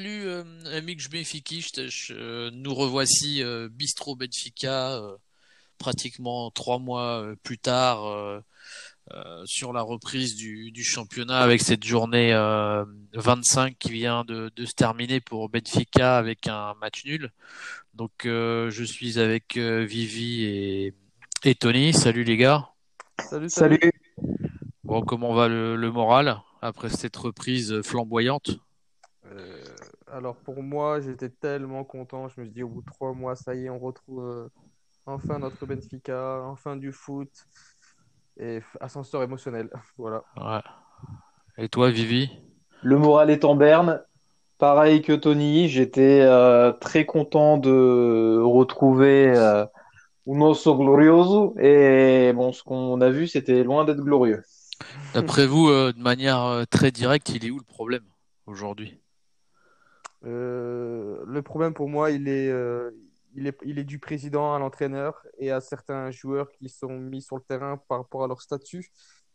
Salut euh, Amik euh, nous revoici euh, Bistro Benfica euh, pratiquement trois mois plus tard sur la reprise du, championnat avec cette journée 25 qui vient de, se terminer pour Benfica avec un match nul. Donc je suis avec Vivi et, et, Tony. Salut les gars. Salut. Salut. Bon, comment va le, le moral après cette reprise flamboyante? Alors pour moi, j'étais tellement content. Je me suis dit, au bout de trois mois, ça y est, on retrouve euh, enfin notre Benfica, enfin du foot. Et ascenseur émotionnel. voilà. Et toi, Vivi? Le moral est en berne. Pareil que Tony, j'étais euh, très content de retrouver euh, Unoso Glorioso. Et bon, ce qu'on a vu, c'était loin d'être glorieux. D'après vous, de manière très directe, il est où le problème aujourd'hui? Euh, le problème pour moi, il est, euh, il est, il est du président à l'entraîneur et à certains joueurs qui sont mis sur le terrain par rapport à leur statut.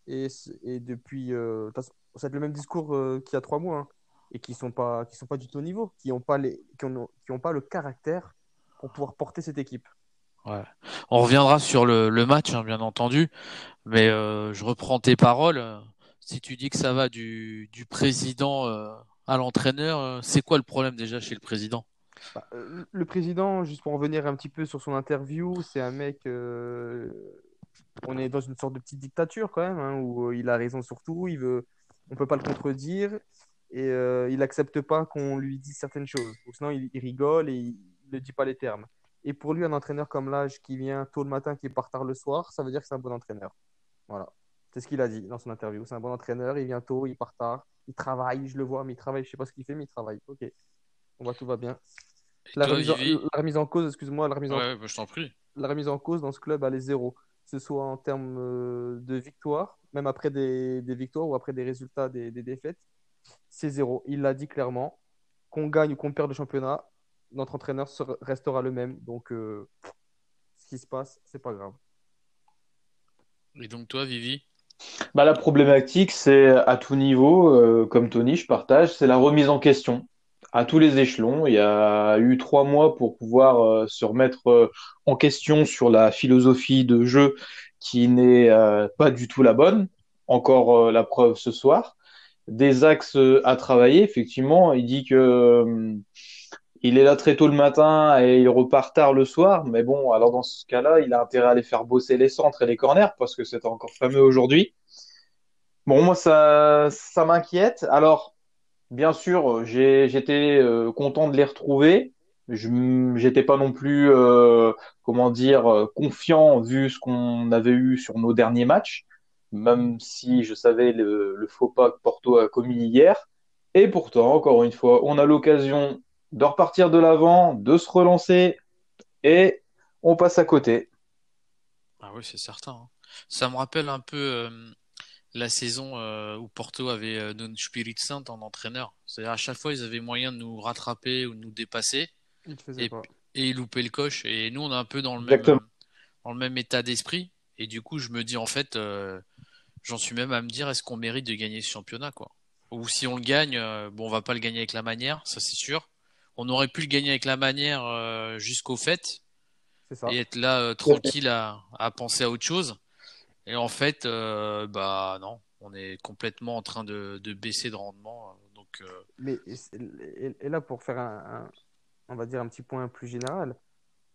Et, et depuis, euh, c'est le même discours qu'il y a trois mois, hein, et qui sont, pas, qui sont pas du tout au niveau, qui n'ont pas, les, qui ont, qui ont pas le caractère pour pouvoir porter cette équipe. Ouais. On reviendra sur le, le match, hein, bien entendu, mais je reprends tes paroles. Si tu dis que ça va du, du président à l'entraîneur. Euh, c'est quoi le problème déjà chez le président? Bah, euh, Le président, juste pour revenir un petit peu sur son interview, c'est un mec. Euh, on est dans une sorte de petite dictature quand même, hein, où il a raison sur tout. Il veut, on peut pas le contredire et il accepte pas qu'on lui dise certaines choses. sinon, il, rigole et il ne dit pas les termes. Et pour lui, un entraîneur comme l'âge qui vient tôt le matin, qui part tard le soir, ça veut dire que c'est un bon entraîneur. Voilà. C'est ce qu'il a dit dans son interview. C'est un bon entraîneur, il vient tôt, il part tard il travaille, je le vois, mais il travaille, je sais pas ce qu'il fait, mais il travaille. Ok, on voit, tout va bien. La, remise en, cause, excuse-moi, la remise en... Bah, je t'en prie. La remise en cause dans ce club, elle est zéro. Que ce soit en termes euh, de victoire, même après des, victoires ou après des résultats des, défaites, c'est zéro. Il l'a dit clairement. Qu'on gagne ou qu'on perde le championnat, notre entraîneur restera le même. Donc, euh, ce qui se passe, c'est pas grave. Et donc, toi, Vivi? Bah, la problématique, c'est à tout niveau, euh, comme Tony, je partage, c'est la remise en question à tous les échelons. Il y a eu trois mois pour pouvoir euh, se remettre euh, en question sur la philosophie de jeu qui n'est pas du tout la bonne. Encore la preuve ce soir. Des axes à travailler, effectivement. Il dit que il est là très tôt le matin et il repart tard le soir. Mais bon, alors dans ce cas-là, il a intérêt à aller faire bosser les centres et les corners parce que c'est encore fameux aujourd'hui. Bon, moi, ça, ça m'inquiète. Alors, bien sûr, j'étais euh, content de les retrouver. Je n'étais pas non plus, euh, comment dire, euh, confiant vu ce qu'on avait eu sur nos derniers matchs, même si je savais le, le faux pas que Porto a commis hier. Et pourtant, encore une fois, on a l'occasion de repartir de l'avant, de se relancer, et on passe à côté. Ah oui, c'est certain. Hein. Ça me rappelle un peu la saison euh, où Porto avait euh, non Spirit Saint en entraîneur. C'est-à-dire à chaque fois, ils avaient moyen de nous rattraper ou de nous dépasser. et, et, ils loupaient le coche. Et nous, on est un peu dans le même, dans le même état d'esprit. Et du coup, je me dis, en fait, euh, j'en suis même à me dire, est-ce qu'on mérite de gagner ce championnat, quoi? Ou si on le gagne, bon, on va pas le gagner avec la manière, ça c'est sûr. On aurait pu le gagner avec la manière jusqu'au fait. Et être là tranquille à, à penser à autre chose. Et en fait, euh, bah non, on est complètement en train de, de baisser de rendement. Euh, donc, euh, Mais et, là, pour faire un, on va dire un petit point plus général,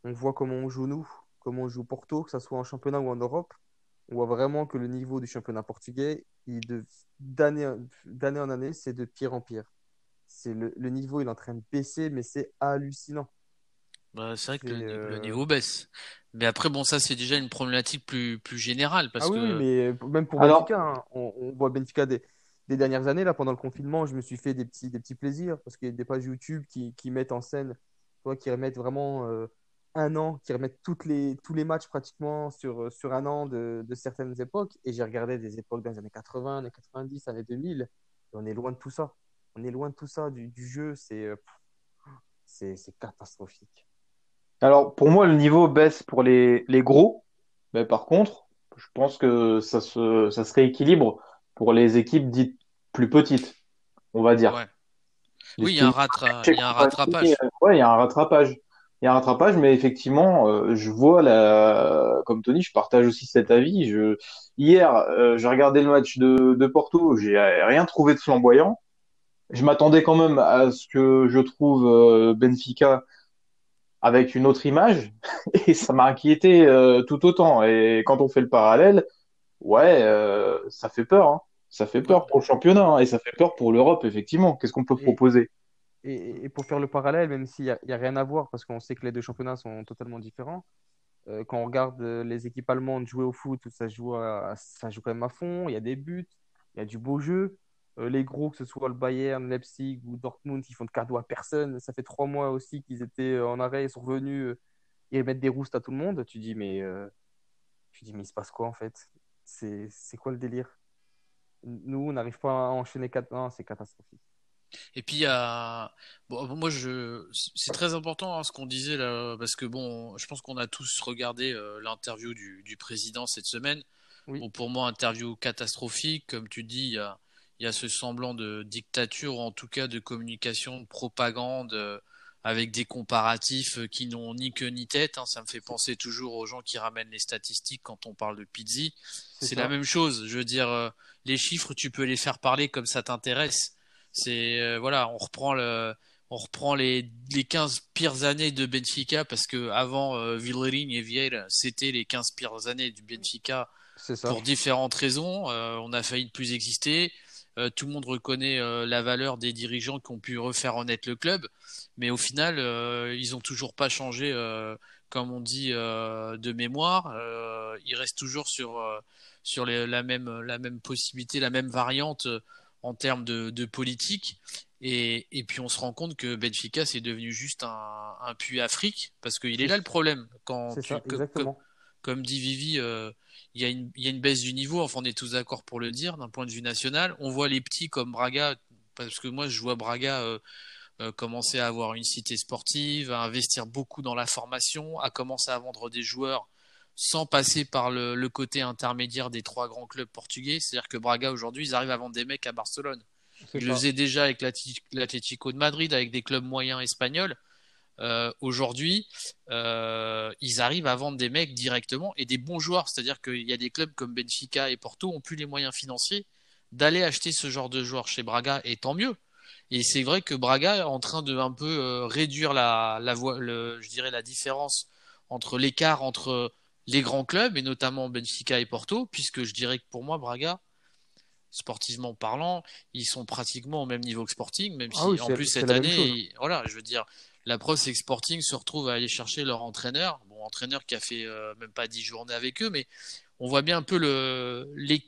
on voit comment on joue nous, comment on joue Porto, que ce soit en championnat ou en Europe. On voit vraiment que le niveau du championnat portugais, d'année en année, c'est de pire en pire. C'est le, le niveau, il est en train de baisser, mais c'est hallucinant. Bah, c'est vrai que le, niveau baisse. Mais après, bon, ça, c'est déjà une problématique plus, plus générale. Parce ah oui, mais même pour Benfica, hein, on, voit Benfica des, des, dernières années, là, pendant le confinement, je me suis fait des petits, des petits plaisirs parce qu'il y a des pages YouTube qui, qui mettent en scène, toi, qui remettent vraiment euh, un an, qui remettent toutes les, tous les matchs pratiquement sur, sur un an de, de certaines époques. Et j'ai regardé des époques dans les années 80, années 90, années 2000. Et on est loin de tout ça. On est loin de tout ça, du, du jeu. C'est euh, c'est catastrophique. Alors, pour moi, le niveau baisse pour les, les gros. Mais par contre, je pense que ça se, ça se rééquilibre pour les équipes dites plus petites, on va dire. Oui, il y a un, rattra... il y a un rattrapage. Ouais, il y a un rattrapage. Il y a un rattrapage, mais effectivement, euh, je vois la, comme Tony, je partage aussi cet avis. Je, hier, euh, j'ai regardé le match de, de Porto, j'ai rien trouvé de flamboyant. Je m'attendais quand même à ce que je trouve euh, Benfica avec une autre image, et ça m'a inquiété tout autant. Et quand on fait le parallèle, ouais, ça fait peur. Hein. Ça fait peur pour le championnat hein, et ça fait peur pour l'Europe, effectivement. Qu'est-ce qu'on peut proposer? et, pour faire le parallèle, même s'il n'y a, a, rien à voir, parce qu'on sait que les deux championnats sont totalement différents, euh, quand on regarde euh, les équipes allemandes jouer au foot, ça joue, ça joue quand même à fond, il y a des buts, il y a du beau jeu. Euh, les gros, que ce soit le Bayern, Leipzig ou Dortmund, ils font de cadeaux à personne. Ça fait trois mois aussi qu'ils étaient en arrêt, ils sont revenus, ils mettent des roustes à tout le monde. Tu dis, mais, tu dis, mais il se passe quoi en fait? C'est quoi le délire? Nous, on n'arrive pas à enchaîner quatre. c'est catastrophique. Et puis a, bon, moi je, c'est très important hein, ce qu'on disait là, parce que bon, je pense qu'on a tous regardé euh, l'interview du, du, président cette semaine. Bon, pour moi, interview catastrophique, comme tu dis, il y a, il y a ce semblant de dictature, ou en tout cas de communication, de propagande, euh, avec des comparatifs euh, qui n'ont ni queue ni tête. Hein. Ça me fait penser toujours aux gens qui ramènent les statistiques quand on parle de Pizzi. C'est la même chose. Je veux dire, les chiffres, tu peux les faire parler comme ça t'intéresse c'est euh, voilà, on reprend le on reprend les, les 15 pires années de Benfica parce que avant euh, et Vieira, c'était les 15 pires années du Benfica pour différentes raisons. Euh, on a failli ne plus exister. Euh, tout le monde reconnaît la valeur des dirigeants qui ont pu refaire honnête le club, mais au final, ils ont toujours pas changé, comme on dit, de mémoire. ils restent toujours sur sur les, la même la même possibilité, la même variante en termes de, de politique. Et, et, puis on se rend compte que Benfica c'est devenu juste un, un puits Afrique parce qu'il est là le problème. Quand tu, ça, comme, comme, dit Vivi, euh, il, y a une, il y a une baisse du niveau. Enfin, on est tous d'accord pour le dire d'un point de vue national. On voit les petits comme Braga parce que moi je vois Braga euh, euh, commencer à avoir une cité sportive, à investir beaucoup dans la formation, à commencer à vendre des joueurs sans passer par le, côté intermédiaire des trois grands clubs portugais. C'est-à-dire que Braga, aujourd'hui, ils arrivent à vendre des mecs à Barcelone. Ils le faisaient déjà avec l'Atlético de Madrid, avec des clubs moyens espagnols. Euh, aujourd'hui, euh, ils arrivent à vendre des mecs directement et des bons joueurs. C'est-à-dire qu'il y a des clubs comme Benfica et Porto ont plus les moyens financiers d'aller acheter ce genre de joueurs chez Braga, et tant mieux. Et c'est vrai que Braga est en train de un peu euh, réduire la, la, le, je dirais la différence entre l'écart entre les grands clubs, et notamment Benfica et Porto, puisque je dirais que pour moi, Braga, sportivement parlant, ils sont pratiquement au même niveau que Sporting, même ah si en plus cette année, voilà, je veux dire, la preuve c'est que Sporting se retrouve à aller chercher leur entraîneur, bon entraîneur qui a fait euh, même pas dix journées avec eux, mais on voit bien un peu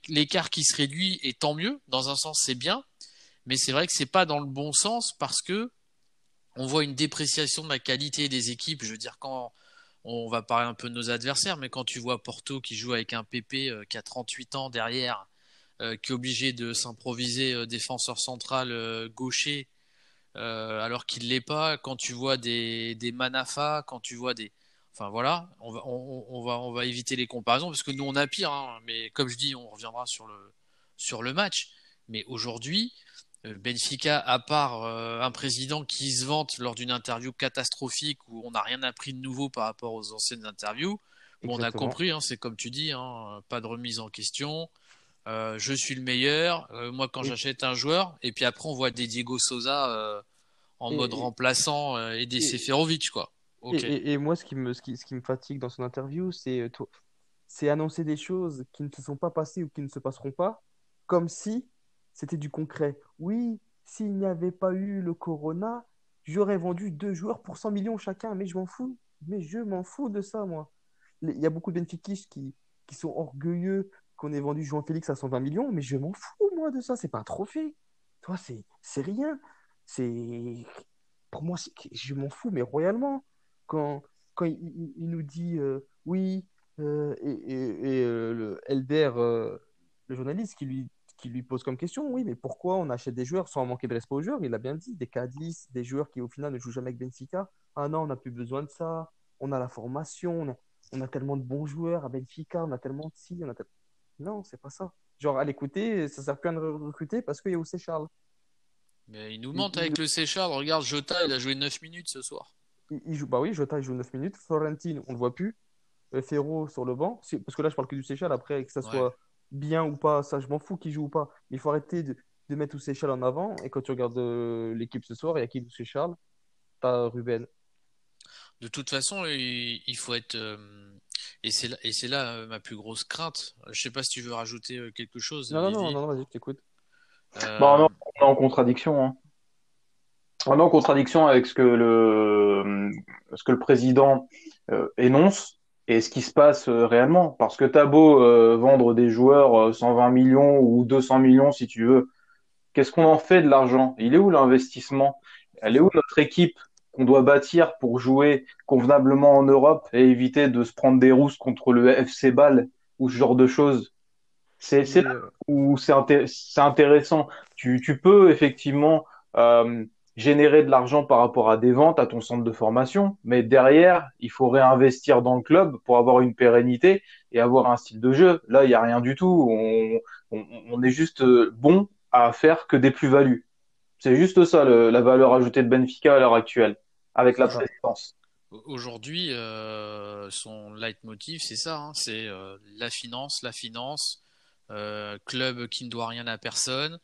l'écart qui se réduit et tant mieux. Dans un sens c'est bien, mais c'est vrai que c'est pas dans le bon sens parce que on voit une dépréciation de la qualité des équipes. Je veux dire quand on va parler un peu de nos adversaires, mais quand tu vois Porto qui joue avec un PP euh, qui a 38 ans derrière, euh, qui est obligé de s'improviser défenseur central gaucher, alors qu'il ne l'est pas, quand tu vois des, des Manafa, quand tu vois des. Enfin voilà, on va, on, va, on va éviter les comparaisons, parce que nous on a pire, hein, mais comme je dis, on reviendra sur le, sur le match. Mais aujourd'hui, euh, Benfica, à part euh, un président qui se vante lors d'une interview catastrophique où on n'a rien appris de nouveau par rapport aux anciennes interviews, on a compris, hein, c'est comme tu dis, hein, pas de remise en question. Euh, je suis le meilleur. moi, quand j'achète un joueur, et puis après, on voit des Diego Souza en mode remplaçant et des Seferovic, quoi. Et, moi, ce qui, me, ce, qui, ce qui me fatigue dans son interview, c'est c'est annoncer des choses qui ne se sont pas passées ou qui ne se passeront pas, comme si c'était du concret. Oui, s'il n'y avait pas eu le Corona, j'aurais vendu deux joueurs pour 100 millions chacun, mais je m'en fous. Mais je m'en fous de ça, moi. Il y a beaucoup de Benfiquistes qui, qui sont orgueilleux qu'on ait vendu João Félix à 120 millions, mais je m'en fous, moi, de ça. C'est pas un trophée. Toi, c'est rien. C'est Pour moi, je m'en fous, mais royalement. Quand, quand il, nous dit euh, oui, euh, et, euh, le Elder, le journaliste, qui lui qui lui pose comme question, oui, mais pourquoi on achète des joueurs sans manquer de respect aux joueurs? Il a bien dit, des Cadiz, des joueurs qui au final ne jouent jamais avec Benfica. Ah non, on n'a plus besoin de ça. On a la formation, on a, tellement de bons joueurs à Benfica, on a tellement de si, on Non, c'est pas ça. Genre, à l'écouter, ça sert plus à recruter parce qu'il y a aussi Charles. Mais il nous mente avec le Seychelles. Regarde, Jota, il a joué 9 minutes ce soir. Il, joue, bah oui, Jota, il joue 9 minutes. Florentine, on le voit plus. Euh, Ferro sur le banc. Parce que là, je parle que du Seychelles. Après, que ça soit bien ou pas, ça, je m'en fous qu'il joue ou pas. Il faut arrêter de, de mettre tous Seychelles en avant. Et quand tu regardes euh, l'équipe ce soir, il y a qui Seychelles T'as Ruben. De toute façon, il, faut être. Euh, et c'est là, et c'est là ma plus grosse crainte. Je sais pas si tu veux rajouter quelque chose. Non, non, non, non, vas-y, je t'écoute. Euh... Bah, on est en contradiction. Hein. On est en contradiction avec ce que le, ce que le président euh, énonce et ce qui se passe euh, réellement. Parce que t'as beau euh, vendre des joueurs 120 millions ou 200 millions si tu veux, qu'est-ce qu'on en fait de l'argent? Il est où l'investissement? Elle est où notre équipe? Qu'on doit bâtir pour jouer convenablement en Europe et éviter de se prendre des rousses contre le FC Ball ou ce genre de choses c'est là euh, où c'est intéressant. Tu, tu, peux effectivement euh, générer de l'argent par rapport à des ventes à ton centre de formation, mais derrière, il faut réinvestir dans le club pour avoir une pérennité et avoir un style de jeu. Là, il n'y a rien du tout. On, on, on, est juste euh, bon à faire que des plus-values. C'est juste ça, le, la valeur ajoutée de Benfica à l'heure actuelle, avec la présidence. Aujourd'hui, euh, son leitmotiv, c'est ça, hein, c'est euh, la finance, la finance, euh, club qui ne doit rien à personne.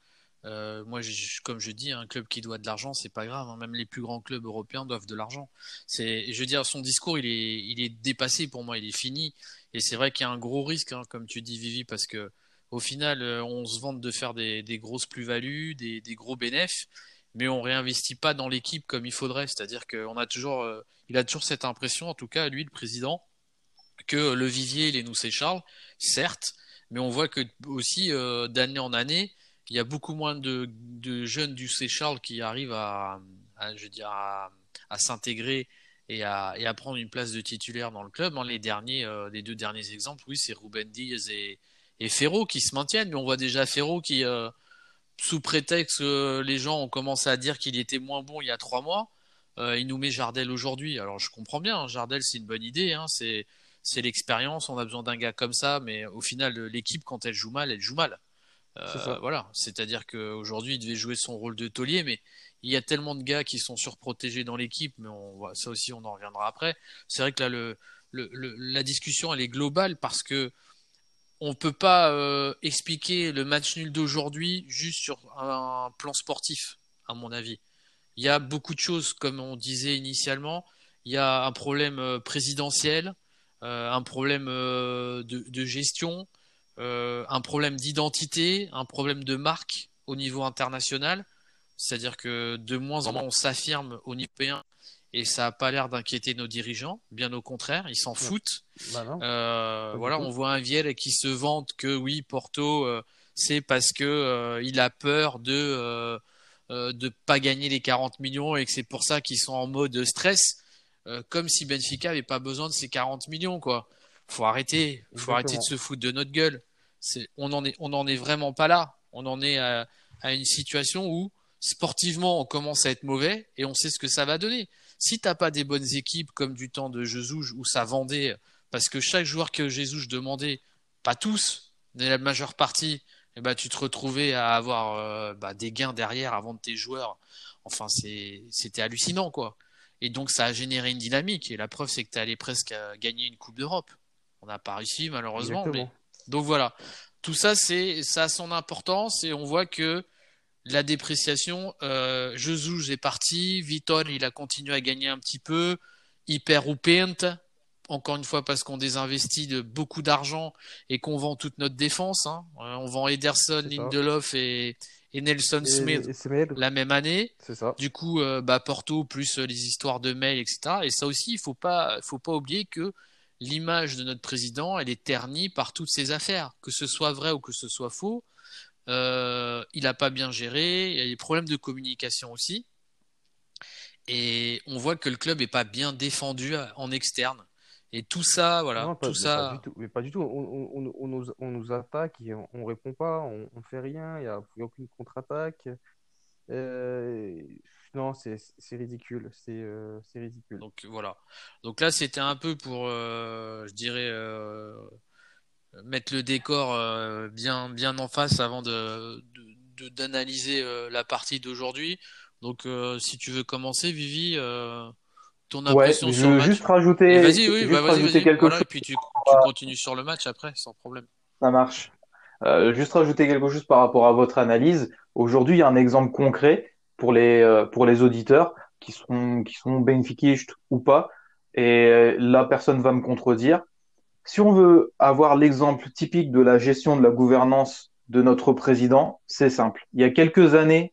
Euh, moi, comme je dis, un club qui doit de l'argent, c'est pas grave. Hein. Même les plus grands clubs européens doivent de l'argent. C'est, je veux dire, son discours, il est, il est dépassé pour moi. Il est fini. Et c'est vrai qu'il y a un gros risque, hein, comme tu dis, Vivi, parce que au final, euh, on se vante de faire des, grosses plus-values, des, gros bénéfices, mais on réinvestit pas dans l'équipe comme il faudrait. C'est-à-dire qu'on a toujours, il a toujours cette impression, en tout cas, lui, le président, que le vivier, il est nous, c'est Charles, certes, mais on voit que aussi euh, d'année en année, il y a beaucoup moins de, jeunes du C Charles qui arrivent à, je veux à, s'intégrer et à, prendre une place de titulaire dans le club. Hein, les derniers, euh, deux derniers exemples, oui, c'est Ruben Diaz et, et Ferro qui se maintiennent, mais on voit déjà Ferro qui, euh, sous prétexte que les gens ont commencé à dire qu'il était moins bon il y a trois mois, il nous met Jardel aujourd'hui. Alors je comprends bien, hein, Jardel c'est une bonne idée, hein, c'est c'est l'expérience, on a besoin d'un gars comme ça, mais au final, l'équipe, quand elle joue mal, elle joue mal. Euh, voilà, c'est-à-dire qu'aujourd'hui, il devait jouer son rôle de taulier, mais il y a tellement de gars qui sont surprotégés dans l'équipe, mais on, ça aussi, on en reviendra après. C'est vrai que là, le, la discussion, elle est globale parce que on peut pas euh, expliquer le match nul d'aujourd'hui juste sur un plan sportif, à mon avis. Il y a beaucoup de choses, comme on disait initialement. Il y a un problème euh, présidentiel, euh, un problème de, gestion, euh, un problème d'identité, un problème de marque au niveau international. C'est-à-dire que de moins en moins on s'affirme au niveau européen et ça n'a pas l'air d'inquiéter nos dirigeants. Bien au contraire, ils s'en foutent. Bah voilà, on voit un Viel qui se vante que oui, Porto, c'est parce que il a peur de ne pas gagner les 40 millions et que c'est pour ça qu'ils sont en mode stress. Euh, comme si Benfica avait pas besoin de ces 40 millions, quoi. Faut arrêter, faut arrêter de se foutre de notre gueule. on en est, on en est vraiment pas là. On en est à, une situation où sportivement on commence à être mauvais et on sait ce que ça va donner. Si t'as pas des bonnes équipes comme du temps de Jesus où ça vendait, parce que chaque joueur que Jesus demandait, pas tous, mais la majeure partie, eh ben, tu te retrouvais à avoir euh, bah, des gains derrière avant de tes joueurs. Enfin, c'était hallucinant, quoi. Et donc, ça a généré une dynamique. Et la preuve, c'est que tu allé presque gagner une Coupe d'Europe. On n'a pas réussi, malheureusement. Mais... Donc voilà. Tout ça, c'est ça a son importance. Et on voit que la dépréciation, euh, Jesus est parti. Vitor, il a continué à gagner un petit peu. Hyper ou Encore une fois, parce qu'on désinvestit de beaucoup d'argent et qu'on vend toute notre défense. Hein. Euh, on vend Ederson, Lindelof et, et Nelson Smith la même année. Ça. Du coup, euh, bah, Porto plus les histoires de mail, etc. Et ça aussi, il faut pas, faut pas oublier que l'image de notre président, elle est ternie par toutes ces affaires, que ce soit vrai ou que ce soit faux. Euh, il n'a pas bien géré, il y a des problèmes de communication aussi. Et on voit que le club n'est pas bien défendu en externe. Et tout ça, voilà, tout ça. Pas du tout, mais pas du tout. On, on, on, nous, on nous, attaque et on, ne répond pas, on, ne fait rien, il n'y a, aucune contre-attaque. Euh, non, c'est ridicule, euh, c'est ridicule. Donc voilà. Donc là, c'était un peu pour, euh, je dirais, mettre le décor bien, bien en face avant de, d'analyser la partie d'aujourd'hui. Donc, si tu veux commencer, Vivi, ton impression sur le match. Juste rajouter, vas-y, oui, bah, rajouter quelque chose. Et puis tu, tu continues sur le match après, sans problème. Ça marche. Euh, juste rajouter quelque chose par rapport à votre analyse. Aujourd'hui, il y a un exemple concret pour les euh, pour les auditeurs qui sont qui sont ou pas. Et la personne va me contredire. Si on veut avoir l'exemple typique de la gestion de la gouvernance de notre président, c'est simple. Il y a quelques années,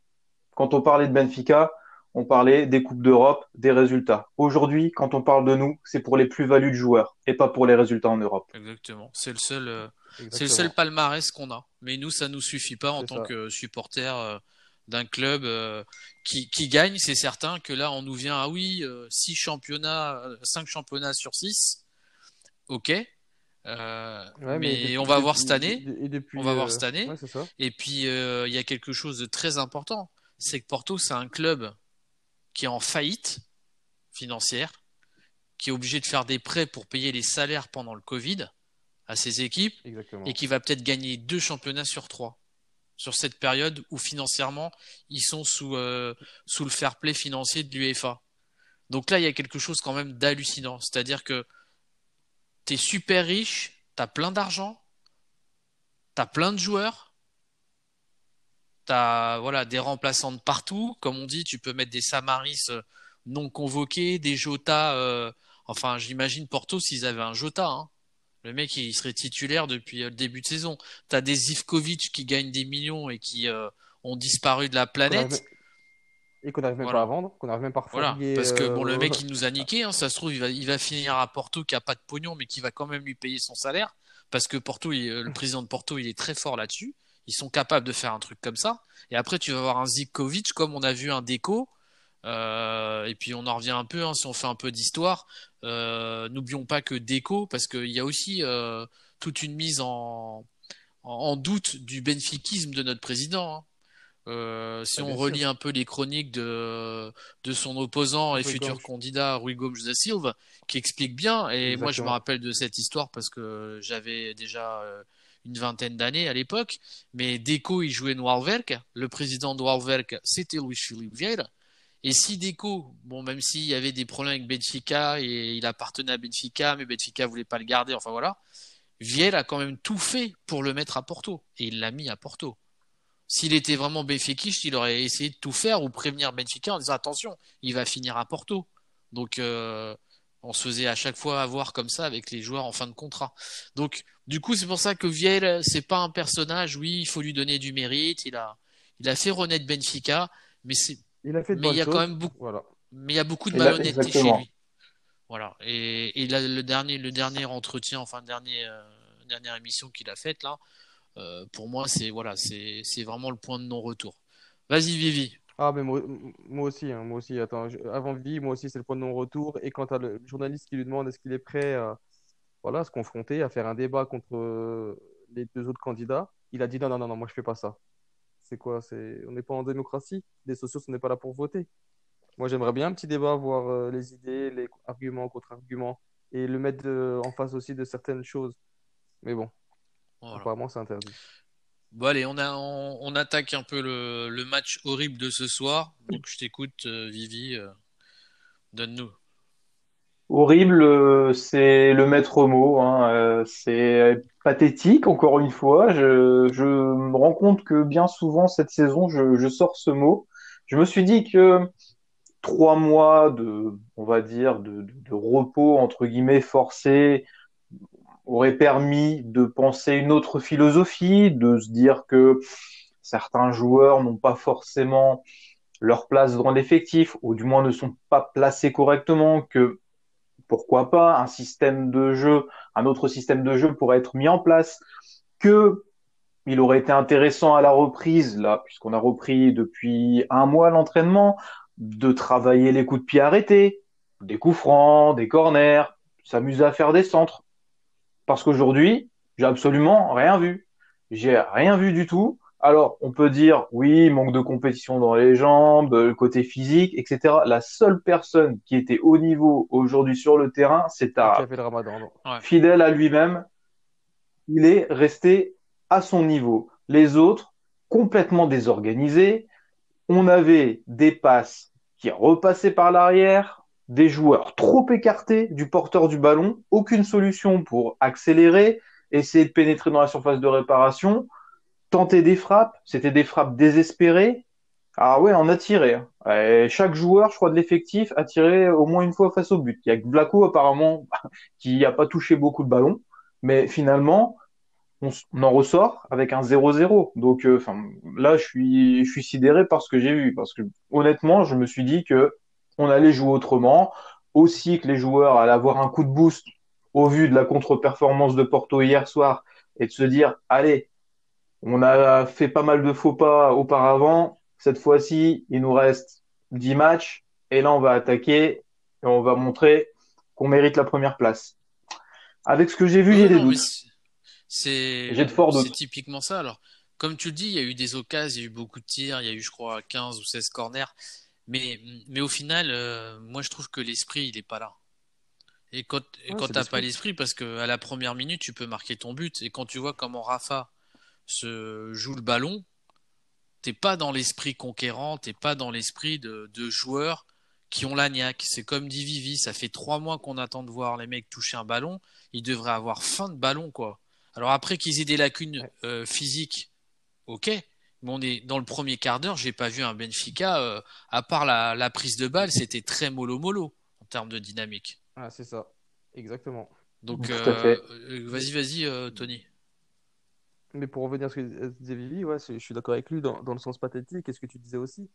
quand on parlait de Benfica, on parlait des Coupes d'Europe, des résultats. Aujourd'hui, quand on parle de nous, c'est pour les plus-values de joueurs et pas pour les résultats en Europe. Exactement. C'est le seul, euh, c'est le seul palmarès qu'on a. Mais nous, ça nous suffit pas en tant que supporter euh, d'un club euh, qui, qui, gagne. C'est certain que là, on nous vient, ah oui, six championnats, cinq championnats sur six. Ok. Mais, on va voir cette année. on va voir cette année. et puis il y a quelque chose de très important, c'est que Porto, c'est un club qui est en faillite financière, qui est obligé de faire des prêts pour payer les salaires pendant le Covid à ses équipes, et qui va peut-être gagner deux championnats sur trois sur cette période où financièrement ils sont sous, euh, sous le fair play financier de l'UEFA. Donc là, il y a quelque chose quand même d'hallucinant. C'est-à-dire que tu es super riche, tu as plein d'argent, tu as plein de joueurs, T'as voilà des remplaçants de partout, comme on dit, tu peux mettre des Samaris euh, non convoqués, des Jota. Euh, enfin, j'imagine Porto s'ils avaient un Jota. Hein. Le mec, il serait titulaire depuis euh, le début de saison. T'as des Ivkovic qui gagnent des millions et qui ont disparu de la planète. Et qu'on n'arrive même pas à vendre, qu'on n'arrive même pas à Voilà, parce que bon, le mec, il nous a niqué. Hein. ça se trouve, il va, il va finir à Porto qui a pas de pognon, mais qui va quand même lui payer son salaire. Parce que Porto, le président de Porto, il est très fort là-dessus. Ils sont capables de faire un truc comme ça. Et après, tu vas avoir un Zivkovic comme on a vu un Deco. Euh, et puis on en revient un peu, hein, si on fait un peu d'histoire. Euh, n'oublions pas que Deco, parce qu'il y a aussi euh, toute une mise en, en, doute du benfiquisme de notre président. Hein. Si ah, on relit un peu les chroniques de, de son opposant et futur candidat Rui Gomes da Silva, qui explique bien, et moi je me rappelle de cette histoire parce que j'avais déjà une vingtaine d'années à l'époque, mais Deco, il jouait Noirwerk. Le président de Noirwerk, c'était Luis Philippe Vieira. Et si Deco, bon, même s'il y avait des problèmes avec Benfica et il appartenait à Benfica, mais Benfica voulait pas le garder, enfin voilà, Vieira a quand même tout fait pour le mettre à Porto. Et il l'a mis à Porto. S'il était vraiment béfiquiste, il aurait essayé de tout faire ou prévenir Benfica en disant attention, il va finir à Porto. Donc, euh, on se faisait à chaque fois avoir comme ça avec les joueurs en fin de contrat. Donc, du coup, c'est pour ça que Viel, c'est pas un personnage. Oui, il faut lui donner du mérite. Il a, il a fait renaître Benfica, mais c'est, il a fait mais il y a quand même beaucoup, voilà. mais il y a beaucoup de malhonnêteté chez lui. Voilà. Et, et le dernier, le dernier entretien, enfin, dernier, euh, dernière émission qu'il a faite là, euh, pour moi, c'est voilà, c'est, vraiment le point de non-retour. Vas-y, Vivi. Ah, mais moi, aussi, hein, moi aussi. Attends, avant Vivi, moi aussi, c'est le point de non-retour. Et quand tu le journaliste qui lui demande est-ce qu'il est prêt à voilà, se confronter, à faire un débat contre euh, les deux autres candidats. Il a dit non, non, non, non moi je fais pas ça. C'est quoi c'est... On n'est pas en démocratie. Les sociaux, ce n'est pas là pour voter. Moi, j'aimerais bien un petit débat, voir euh, les idées, les arguments, contre-arguments, et le mettre en face aussi de certaines choses. Mais bon, apparemment, c'est interdit. Bon, allez, on, a, on, attaque un peu le, le, match horrible de ce soir. Donc, je t'écoute, euh, Vivi. Donne-nous. Horrible, euh, c'est le maître mot. Hein, euh, c'est pathétique, encore une fois. Je, je, me rends compte que bien souvent cette saison, je, je, sors ce mot. Je me suis dit que trois mois de, on va dire, de, de, repos entre guillemets forcé aurait permis de penser une autre philosophie, de se dire que certains joueurs n'ont pas forcément leur place dans l'effectif, ou du moins ne sont pas placés correctement, que pourquoi pas un système de jeu, un autre système de jeu pourrait être mis en place, que il aurait été intéressant à la reprise, là, puisqu'on a repris depuis un mois l'entraînement, de travailler les coups de pied arrêtés, des coups francs, des corners, s'amuser à faire des centres. Parce qu'aujourd'hui, j'ai absolument rien vu. J'ai rien vu du tout. Alors, on peut dire, oui, manque de compétition dans les jambes, le côté physique, etc. La seule personne qui était au niveau aujourd'hui sur le terrain, c'est Tara. Fidèle à lui-même, il est resté à son niveau. Les autres, complètement désorganisé. On avait des passes qui repassaient par l'arrière, des joueurs trop écartés du porteur du ballon, aucune solution pour accélérer, essayer de pénétrer dans la surface de réparation, tenter des frappes, c'était des frappes désespérées. Ah ouais, on a tiré. Hein. chaque joueur, je crois, de l'effectif a tiré au moins une fois face au but. Il y a que apparemment, qui n'a pas touché beaucoup de ballons. Mais finalement, on, en ressort avec un 0-0. Donc, euh, là, je suis, je suis sidéré par ce que j'ai vu. Parce que, honnêtement, je me suis dit que on allait jouer autrement. Aussi que les joueurs allaient avoir un coup de boost au vu de la contre-performance de Porto hier soir et de se dire, allez, on a fait pas mal de faux pas auparavant. Cette fois-ci, il nous reste 10 matchs et là, on va attaquer et on va montrer qu'on mérite la première place. Avec ce que j'ai vu, j'ai des doutes. C'est typiquement ça. Alors, comme tu le dis, il y a eu des occasions, il y a eu beaucoup de tirs, il y a eu, je crois, 15 ou 16 corners. Mais, mais au final, euh, moi, je trouve que l'esprit, il n'est pas là. Et quand, n'as pas l'esprit, parce qu'à la première minute, tu peux marquer ton but. Et quand tu vois comment Rafa se joue le ballon, t'es pas dans l'esprit conquérant, t'es pas dans l'esprit de, de, joueurs qui ont la niaque. C'est comme dit Vivi, ça fait trois mois qu'on attend de voir les mecs toucher un ballon. Ils devraient avoir fin de ballon, quoi. Alors après qu'ils aient des lacunes euh, physiques, ok. Mais on est dans le premier quart d'heure, j'ai pas vu un Benfica, euh, à part la, la, prise de balle, c'était très mollo mollo en termes de dynamique. Ah, c'est ça, exactement. Donc, euh, vas-y, vas-y, Tony. Mais pour revenir à ce que disait Vivi, ouais, je suis d'accord avec lui dans, dans, le sens pathétique, et ce que tu disais aussi.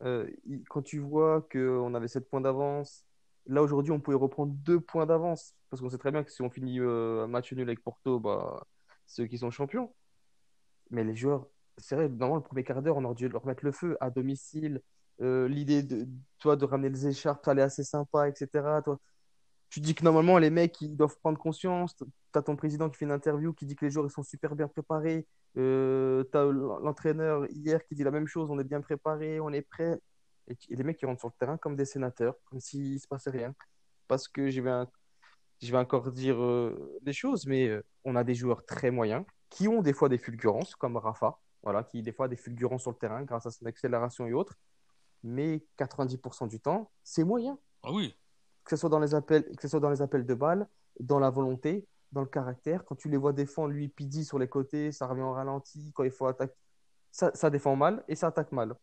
quand tu vois qu'on avait 7 points d'avance, là aujourd'hui on pouvait reprendre 2 points d'avance, parce qu'on sait très bien que si on finit un match nul avec Porto, bah, c'est eux qui sont champions. Mais les joueurs, c'est vrai, normalement, le premier quart d'heure, on aurait dû leur mettre le feu à domicile. Euh, l'idée de, toi, de ramener les écharpes, ça allait assez sympa, etc. Toi, tu dis que normalement, les mecs, ils doivent prendre conscience. Tu as ton président qui fait une interview qui dit que les joueurs ils sont super bien préparés. Euh, tu as l'entraîneur hier qui dit la même chose on est bien préparé, on est prêt. Et, les mecs, ils rentrent sur le terrain comme des sénateurs, comme s'il ne se passait rien. Parce que je vais, je encore dire euh, des choses, mais on a des joueurs très moyens qui ont des fois des fulgurances, comme Rafa voilà, qui des fois a des fulgurances sur le terrain grâce à son accélération et autres. Mais 90% du temps, c'est moyen. Ah oui. Que ce soit dans les appels, que ce soit dans les appels de balles, dans la volonté, dans le caractère. Quand tu les vois défendre, lui, Pidi sur les côtés, ça revient en ralenti. Quand il faut attaquer, ça, ça défend mal et ça attaque mal.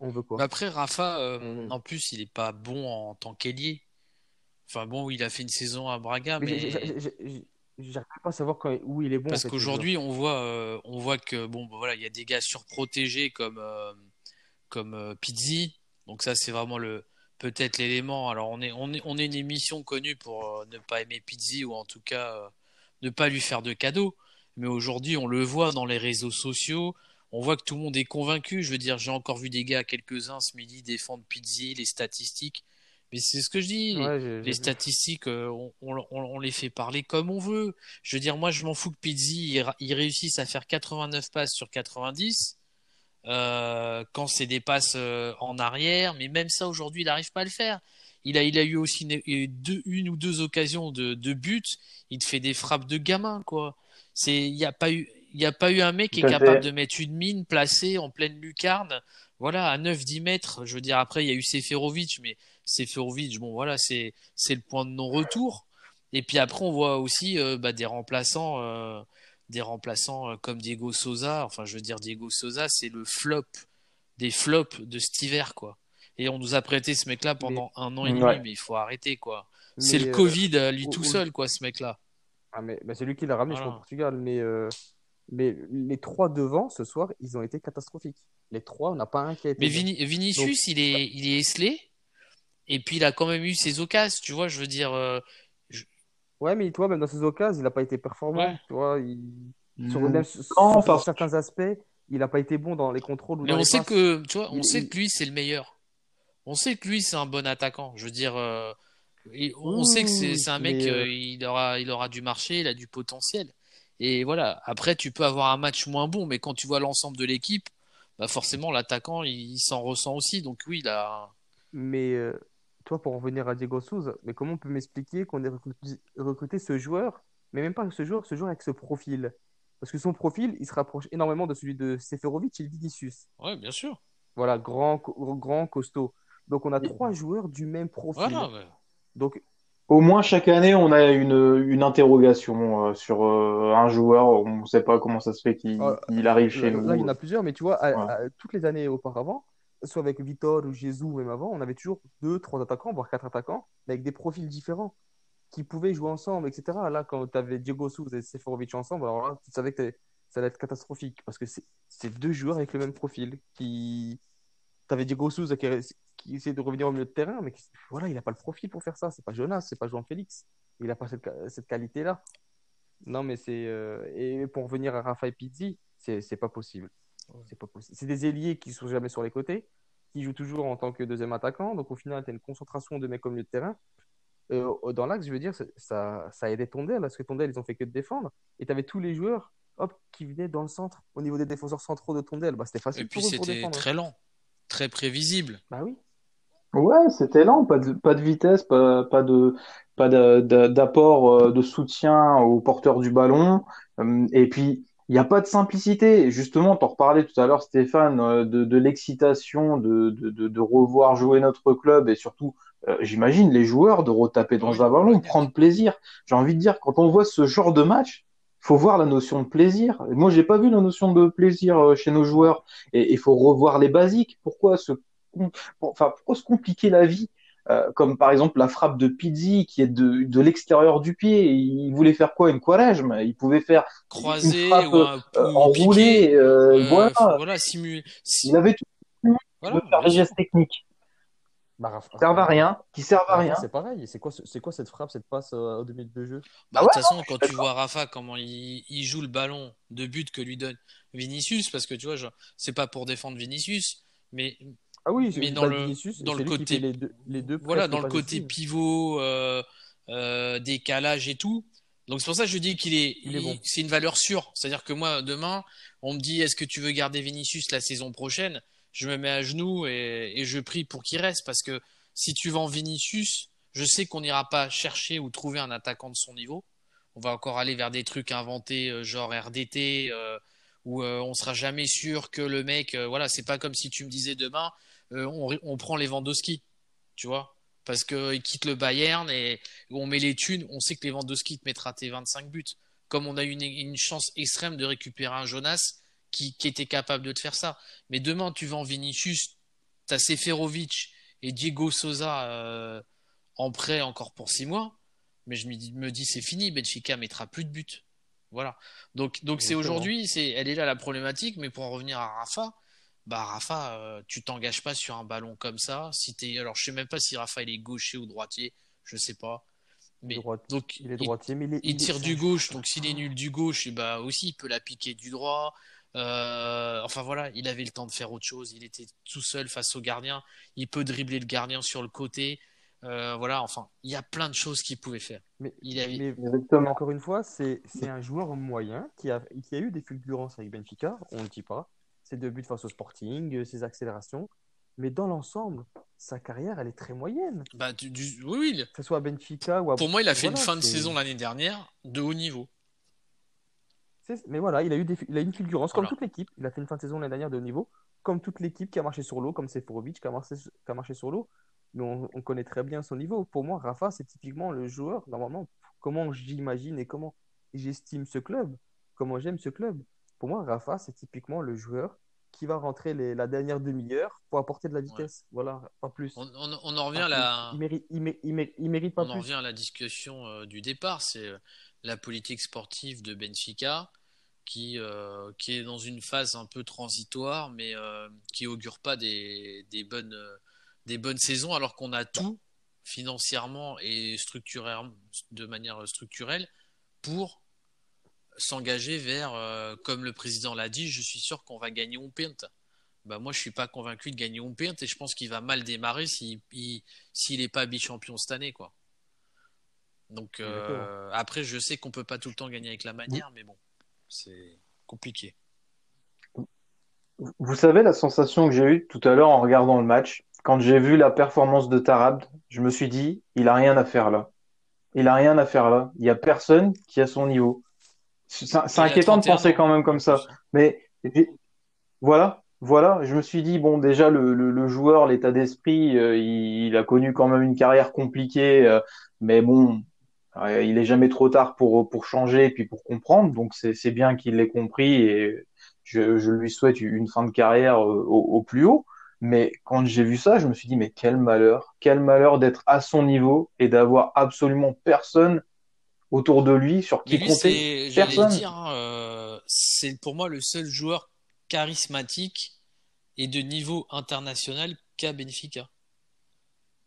On veut quoi? Après, Rafa, euh, mm. en plus, il n'est pas bon en tant qu'ailier. Enfin bon, il a fait une saison à Braga, mais. J'arrive pas à savoir où il est bon. Parce qu'aujourd'hui, on voit, euh, on voit que bon, bah, voilà, il y a des gars surprotégés comme euh, comme euh, Pizzi. Donc ça, c'est vraiment le peut-être l'élément. Alors on est on est on est une émission connue pour ne pas aimer Pizzi ou en tout cas ne pas lui faire de cadeaux. Mais aujourd'hui, on le voit dans les réseaux sociaux. On voit que tout le monde est convaincu. Je veux dire, j'ai encore vu des gars, quelques-uns ce midi, défendre Pizzi, les statistiques. Mais c'est ce que je dis. les statistiques, euh, on, les fait parler comme on veut. Je veux dire, moi, je m'en fous que Pizzi il, réussisse à faire 89 passes sur 90 euh, quand c'est des passes euh, en arrière. Mais même ça, aujourd'hui, il n'arrive pas à le faire. Il a, il a eu aussi une, ou deux occasions de, de but. Il te fait des frappes de gamin, quoi. C'est, il n'y a pas eu, il n'y a pas eu un mec qui est capable de mettre une mine placée en pleine lucarne. Voilà, à 9-10 mètres. Je veux dire, après, il y a eu Seferovic, mais Seferovic, bon voilà, c'est le point de non-retour. Et puis après, on voit aussi euh, bah, des remplaçants, euh, des remplaçants euh, comme Diego Souza. Enfin, je veux dire, Diego Souza, c'est le flop des flops de cet hiver, quoi. Et on nous a prêté ce mec-là pendant un an et demi, mais il faut arrêter, quoi. C'est le Covid lui tout seul, quoi, ce mec-là. Ah, mais bah, c'est lui qui l'a ramené, je crois, au Portugal. Mais, mais les trois devant, ce soir, ils ont été catastrophiques. Les trois, on n'a pas un qui a été. Mais Vinicius, il est, il est esselé. Et puis il a quand même eu ses occasions, tu vois, je veux dire. Euh, ouais, mais toi, même dans ses occasions, il n'a pas été performant. Tu vois, il... sur, certains aspects, il n'a pas été bon dans les contrôles. mais on sait que, tu vois, on sait que lui, c'est le meilleur. On sait que lui, c'est un bon attaquant. Je veux dire, euh, on sait que c'est un mec, euh, il, aura, il aura du marché, il a du potentiel. Et voilà, après, tu peux avoir un match moins bon, mais quand tu vois l'ensemble de l'équipe, bah forcément, l'attaquant, il, s'en ressent aussi. Donc oui, il a. Mais toi, pour revenir à Diego Souza, mais comment on peut m'expliquer qu'on ait recruté, ce joueur, mais même pas ce joueur, ce joueur avec ce profil? Parce que son profil, il se rapproche énormément de celui de Seferovic et Vinicius. Ouais, bien sûr. Voilà, grand, grand, costaud. Donc on a trois joueurs du même profil. Voilà, ouais. Donc Au moins chaque année, on a une, une interrogation euh, sur euh, un joueur. On ne sait pas comment ça se fait qu'il Euh, qu'il arrive chez là, nous. là, il y en a plusieurs, mais tu vois, à- Ouais. à- toutes les années auparavant, soit avec Vitor ou Jesus, même avant, on avait toujours deux, trois attaquants, voire quatre attaquants, mais avec des profils différents qui pouvaient jouer ensemble, etc. Là, quand tu avais Diego Souza et Seferovic ensemble, alors là, tu savais que ça allait être catastrophique parce que c'est c'est deux joueurs avec le même profil qui. Tu avais Diego Souza qui, qui essaie de revenir au milieu de terrain, mais qui- voilà, il n'a pas le profil pour faire ça. C'est pas Jonas, c'est pas João Félix. Il n'a pas cette, cette qualité-là. Non, mais c'est. euh, Et pour revenir à Rafael Pizzi, c'est pas possible. C'est pas possible. C'est des ailiers qui sont jamais sur les côtés, qui jouent toujours en tant que deuxième attaquant. Donc au final, tu as une concentration de mecs au milieu de terrain. Euh, dans l'axe, je veux dire, ça, ça, ça a aidé Tondel, parce que Tondel, ils ont fait que de défendre. Et tu avais tous les joueurs hop, qui venaient dans le centre. Au niveau des défenseurs centraux de Tondel, bah, c'était facile Et puis c'était très lent, très prévisible. Bah oui. Ouais, c'était lent, pas de, pas de vitesse, pas, pas de, pas de- de- d'apport euh, de soutien au porteur du ballon. Euh, Et puis, il n'y a pas de simplicité. Justement, t'en reparlais tout à l'heure, Stéphane, euh, de, de l'excitation de, de, de, de revoir jouer notre club et surtout, euh, j'imagine, les joueurs de retaper dans Oui, un ballon, ouais. prendre plaisir. J'ai envie de dire, quand on voit ce genre de match, faut voir la notion de plaisir. Et Moi, j'ai pas vu la notion de plaisir euh, chez nos joueurs. Et il faut revoir les basiques. Pourquoi se pour- enfin, pourquoi se compliquer la vie Euh, comme par exemple la frappe de Pizzi qui est de, de l'extérieur du pied. Il voulait faire quoi? Une quaresme? Il pouvait faire une frappe ou, un, euh, enroulée. euh, voilà. voilà, simu- si- Il avait tout il voilà, faire des gestes techniques Bah, servent à rien, qui servent à Rafa, rien. c'est pareil. C'est quoi, ce- c'est quoi cette frappe, cette passe euh, au demi de jeu? Bah, Ah de ouais, toute façon, quand tu vois Rafa, comment il, il joue le ballon de but que lui donne Vinicius, parce que tu vois, c'est pas pour défendre Vinicius, mais Ah oui, Mais dans pas le- Vinicius, dans côté- les deux, les deux voilà, dans le côté pivot, euh, euh, décalage et tout. Donc c'est pour ça que je dis qu'il est, Il est bon. c'est une valeur sûre. C'est-à-dire que moi, demain, on me dit, est-ce que tu veux garder Vinicius la saison prochaine? Je me mets à genoux et, et je prie pour qu'il reste parce que si tu vends Vinicius, je sais qu'on n'ira pas chercher ou trouver un attaquant de son niveau. On va encore aller vers des trucs inventés, euh, genre RDT, euh, où euh, on sera jamais sûr que le mec, euh, voilà, c'est pas comme si tu me disais demain, on, on prend Lewandowski, tu vois, parce qu'il quitte le Bayern et on met les thunes, on sait que Lewandowski te mettra tes 25 buts. Comme on a eu une, une chance extrême de récupérer un Jonas qui, qui était capable de te faire ça. Mais demain, tu vends Vinicius, t'as Seferovic et Diego Souza euh, en prêt encore pour 6 mois. Mais je me dis, dis c'est fini, Benfica mettra plus de buts. Voilà. Donc, donc c'est aujourd'hui, c'est, elle est là la problématique. Mais pour en revenir à Rafa, bah Rafa, euh, tu t'engages pas sur un ballon comme ça. Si t'es, alors je sais même pas si Rafa il est gaucher ou droitier, je sais pas. Mais Droite- donc Il est il- droitier, mais il, est- il tire du gauche, donc s'il est nul du gauche, et bah aussi il peut la piquer du droit. Euh, enfin voilà, il avait le temps de faire autre chose. Il était tout seul face au gardien. Il peut dribbler le gardien sur le côté. Euh, voilà, enfin, il y a plein de choses qu'il pouvait faire. Mais, Il a- mais Exactement. encore une fois, c'est c'est un joueur moyen qui a, qui a eu des fulgurances avec Benfica, on ne le dit pas. Ses deux buts face au Sporting, euh, ses accélérations. Mais dans l'ensemble, sa carrière, elle est très moyenne. Bah, du, du- oui, oui. Que ce soit à Benfica ou à. Pour moi, il a fait Voilà, une fin de saison l'année dernière de haut niveau. Mais voilà, il a eu des, il a une fulgurance, Voilà. comme toute l'équipe. Il a fait une fin de saison l'année dernière de haut niveau, comme toute l'équipe qui a marché sur l'eau, comme Seferovic qui a marché, qui a marché sur l'eau. Mais on, on connaît très bien son niveau. Pour moi, Rafa, c'est typiquement le joueur, normalement, comment j'imagine et comment j'estime ce club, comment j'aime ce club. Pour moi, Rafa, c'est typiquement le joueur qui va rentrer les- la dernière demi-heure pour apporter de la vitesse. Voilà, pas plus. On, on- on en revient à la, plus. Il mérite, il mé- il mé- il mérite pas on en plus. revient à la discussion euh, du départ. C'est euh, la politique sportive de Benfica qui, euh, qui est dans une phase un peu transitoire, mais qui augure pas des, des bonnes, des bonnes saisons, alors qu'on a tout financièrement et structurellement, de manière structurelle pour s'engager vers, euh, comme le président l'a dit, je suis sûr qu'on va gagner un pint. Bah moi, je suis pas convaincu de gagner un pint et je pense qu'il va mal démarrer s'il il- s'il n'est pas bichampion cette année, quoi. Donc euh, après, je sais qu'on peut pas tout le temps gagner avec la manière, mais bon, c'est compliqué. Vous savez la sensation que j'ai eue tout à l'heure en regardant le match, quand j'ai vu la performance de Tarabd, je me suis dit, il a rien à faire là. Il a rien à faire là. Il y a personne qui a son niveau. C'est inquiétant de 31 penser quand même comme ça. Mais voilà, voilà. Je me suis dit bon, déjà le, le, le joueur, l'état d'esprit, euh, il, il a connu quand même une carrière compliquée, euh, mais bon, euh, il est jamais trop tard pour pour changer et puis pour comprendre. Donc c'est c'est bien qu'il l'ait compris et je, je lui souhaite une fin de carrière euh, au, au plus haut. Mais quand j'ai vu ça, je me suis dit mais quel malheur, quel malheur d'être à son niveau et d'avoir absolument personne autour de lui sur qui lui, compter. Personne. dire, hein, euh, c'est pour moi le seul joueur charismatique et de niveau international qu'a Benfica.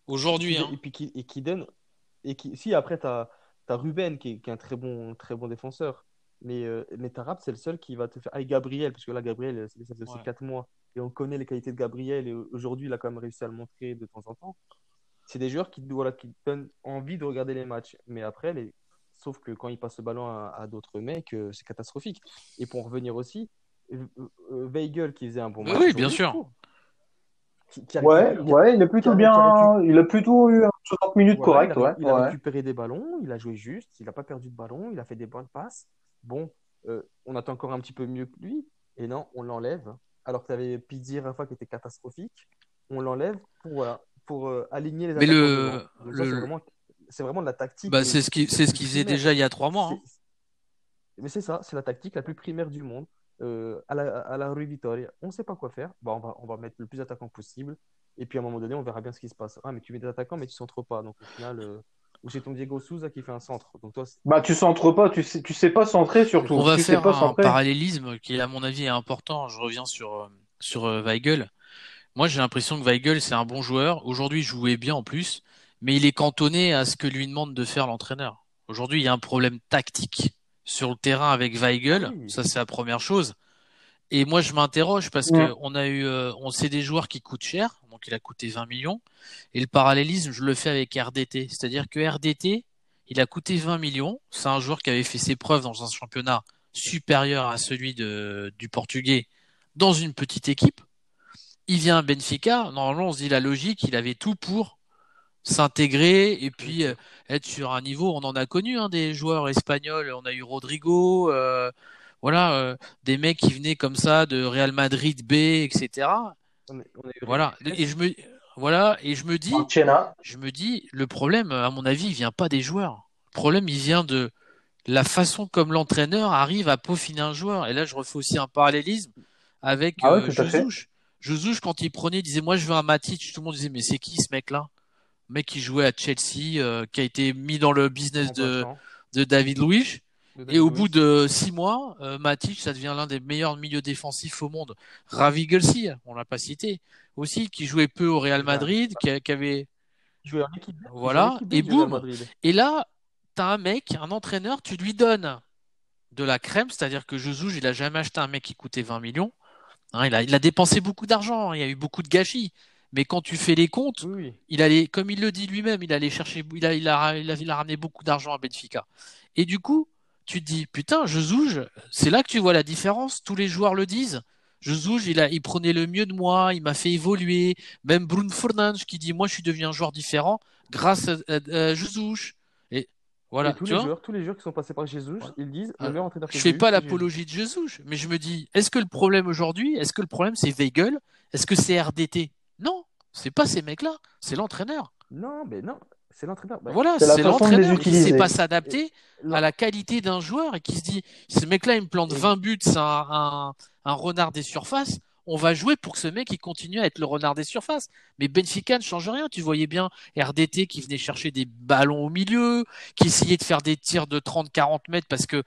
Aujourd'hui, hein. Et puis qui, et qui donne. Et qui, si après, tu as, Ruben qui est, qui est un très bon, très bon défenseur. Mais, euh, mais Tarab, c'est le seul qui va te faire. Ah, et Gabriel, parce que là, Gabriel, ça fait aussi Ouais. 4 mois. Et on connaît les qualités de Gabriel. Et aujourd'hui, il a quand même réussi à le montrer de temps en temps. C'est des joueurs qui, voilà, qui donnent envie de regarder les matchs. Mais après, les... sauf que quand ils passent le ballon à, à d'autres mecs, euh, c'est catastrophique. Et pour en revenir aussi, euh, euh, Weigl qui faisait un bon match. oui, bien sûr. Qui- Ouais, ouais, il a plutôt a- bien, a il a plutôt eu 60 minutes Voilà, correctes, il a, ouais, il a ouais. récupéré des ballons, il a joué juste, il n'a pas perdu de ballon, il a fait des bonnes passes. Bon, euh, on attend encore un petit peu mieux que lui, et non, on l'enlève. Alors que tu avais Pizzi Rafa qui était catastrophique, on l'enlève pour, voilà, pour euh, aligner les Mais le- c'est vraiment, de la tactique. Bah, mais c'est ce qui, c'est ce plus qu'il faisait primaire. déjà il y a trois mois. hein. Mais c'est ça, c'est la tactique la plus primaire du monde. Euh, à la, à la Rue Vittoria, on ne sait pas quoi faire. Bah, on, va, on va mettre le plus d'attaquants possible. Et puis à un moment donné, on verra bien ce qui se passe. Ah, mais tu mets des attaquants, mais tu centres pas. Donc au final, euh, ou c'est ton Diego Souza qui fait un centre. Donc toi, Bah, tu centres pas, tu sais, tu sais pas centrer surtout. On va tu sais faire pas un centrer. parallélisme qui, à mon avis, est important. Je reviens sur, euh, sur euh, Weigl. Moi, j'ai l'impression que Weigl, c'est un bon joueur. Aujourd'hui, il jouait bien en plus, mais il est cantonné à ce que lui demande de faire l'entraîneur. Aujourd'hui, il y a un problème tactique sur le terrain avec Weigl. Oui. Ça, c'est la première chose. Et moi, je m'interroge parce que Ouais. on a eu, euh, on sait des joueurs qui coûtent cher. Donc, il a coûté 20 millions. Et le parallélisme, je le fais avec RDT. C'est-à-dire que RDT, il a coûté 20 millions. C'est un joueur qui avait fait ses preuves dans un championnat supérieur à celui de, du Portugais dans une petite équipe. Il vient à Benfica. Normalement, on se dit la logique, il avait tout pour s'intégrer et puis euh, être sur un niveau. On en a connu hein, des joueurs espagnols. On a eu Rodrigo, euh, voilà, euh, des mecs qui venaient comme ça de Real Madrid B, etc. on, est- on a eu Voilà. Et je me, voilà, et je me dis, je me dis, le problème, à mon avis, il vient pas des joueurs. Le problème, il vient de la façon comme l'entraîneur arrive à peaufiner un joueur. Et là, je refais aussi un parallélisme avec Ah ouais, quand il prenait, il disait, moi, je veux un Matic. Tout le monde disait, mais c'est qui ce mec-là? Mec qui jouait à Chelsea, euh, qui a été mis dans le business de, David Luiz. Et au bout de six mois, euh, Matic, ça devient l'un des meilleurs milieux défensifs au monde. Ravi Gulsi, on l'a pas cité, aussi, qui jouait peu au Real Madrid, qui, avait, en équipe voilà, et boum. Et là, t'as un mec, un entraîneur, tu lui donnes de la crème, c'est-à-dire que Jesus, il a jamais acheté un mec qui coûtait 20 millions. Hein, il a, il a dépensé beaucoup d'argent, hein, il y a eu beaucoup de gâchis. Mais quand tu fais les comptes, Oui, il allait, comme il le dit lui-même, il allait chercher, il a, il a, il a, il a ramené beaucoup d'argent à Benfica. Et du coup, tu te dis, putain, Jesus, c'est là que tu vois la différence. Tous les joueurs le disent. Jesus, il a, il prenait le mieux de moi, il m'a fait évoluer. Même Bruno Fernandes qui dit, moi, je suis devenu un joueur différent grâce à, à- à Jesus. Et voilà, Et tous tu les vois. joueurs, tous les joueurs qui sont passés par Jesus, ils disent le meilleur entraîneur que Je fais pas l'apologie de Jesus, mais je me dis, est-ce que le problème aujourd'hui, est-ce que le problème c'est Weigl? Est-ce que c'est RDT Non, c'est pas ces mecs-là, c'est l'entraîneur. Non, mais non, c'est l'entraîneur. Bah, Voilà, C'est l'entraîneur qui sait utiliser. pas s'adapter à la qualité d'un joueur et qui se dit, ce mec-là, il me plante Et- 20 buts, c'est un, un, un renard des surfaces. On va jouer pour que ce mec il continue à être le renard des surfaces. Mais Benfica ne change rien. Tu voyais bien RDT qui venait chercher des ballons au milieu, qui essayait de faire des tirs de 30-40 mètres parce que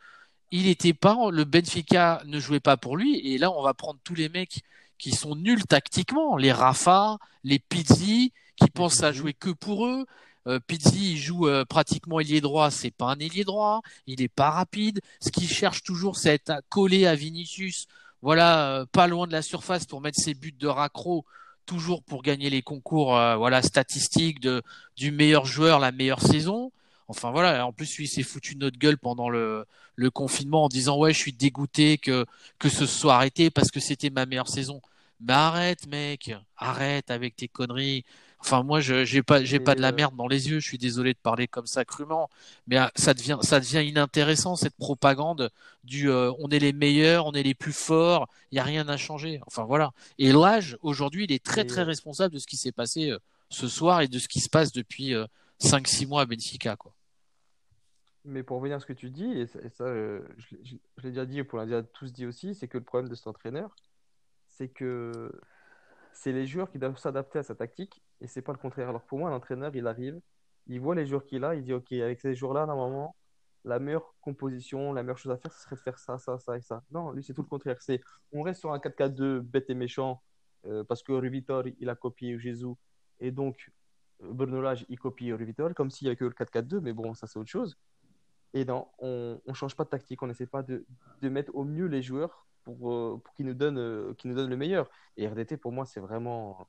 il était pas, le Benfica ne jouait pas pour lui. Et là, on va prendre tous les mecs qui sont nuls tactiquement, les Rafa, les Pizzi, qui pensent à jouer que pour eux. Euh, Pizzi, il joue euh, pratiquement ailier droit, c'est pas un ailier droit, il est pas rapide. Ce qu'il cherche toujours, c'est être collé à Vinicius, voilà, euh, pas loin de la surface pour mettre ses buts de raccro, toujours pour gagner les concours, euh, voilà, statistiques de du meilleur joueur, la meilleure saison. Enfin voilà, en plus lui il s'est foutu notre gueule pendant le, le confinement en disant ouais je suis dégoûté que que ce soit arrêté parce que c'était ma meilleure saison. Mais arrête mec, arrête avec tes conneries. Enfin, moi, je j'ai pas, j'ai pas de la euh, merde dans les yeux. Je suis désolé de parler comme ça crûment, mais ah, ça devient, ça devient inintéressant cette propagande du, euh, on est les meilleurs, on est les plus forts, il y a rien à changer. Enfin voilà. Et l'âge aujourd'hui, il est très très euh, responsable de ce qui s'est passé euh, ce soir et de ce qui se passe depuis euh, 5-6 mois à Benfica, quoi. Mais pour revenir à ce que tu dis, et ça, et ça, je, l'ai je- je l'ai déjà dit, et pour l'a déjà tous dit aussi, c'est que le problème de cet entraîneur, c'est que c'est les joueurs qui doivent s'adapter à sa tactique, et c'est pas le contraire. Alors pour moi, l'entraîneur, il arrive, il voit les joueurs qu'il a, il dit, OK, avec ces joueurs-là, normalement, la meilleure composition, la meilleure chose à faire, ce serait de faire ça, ça, ça et ça. Non, lui, c'est tout le contraire. C'est, on reste sur un 4-4-2 bête et méchant, euh, parce que Rui Vitor, il a copié Jésus, et donc euh, Bruno Lage, il copie Rui Vitor, comme s'il n'y avait que le 4-4-2, mais bon, ça, c'est autre chose. Et non, on ne change pas de tactique, on n'essaie pas de, de mettre au mieux les joueurs pour, euh, pour qu'ils nous, donnent, euh, qu'ils nous donnent le meilleur. Et RDT, pour moi, c'est vraiment,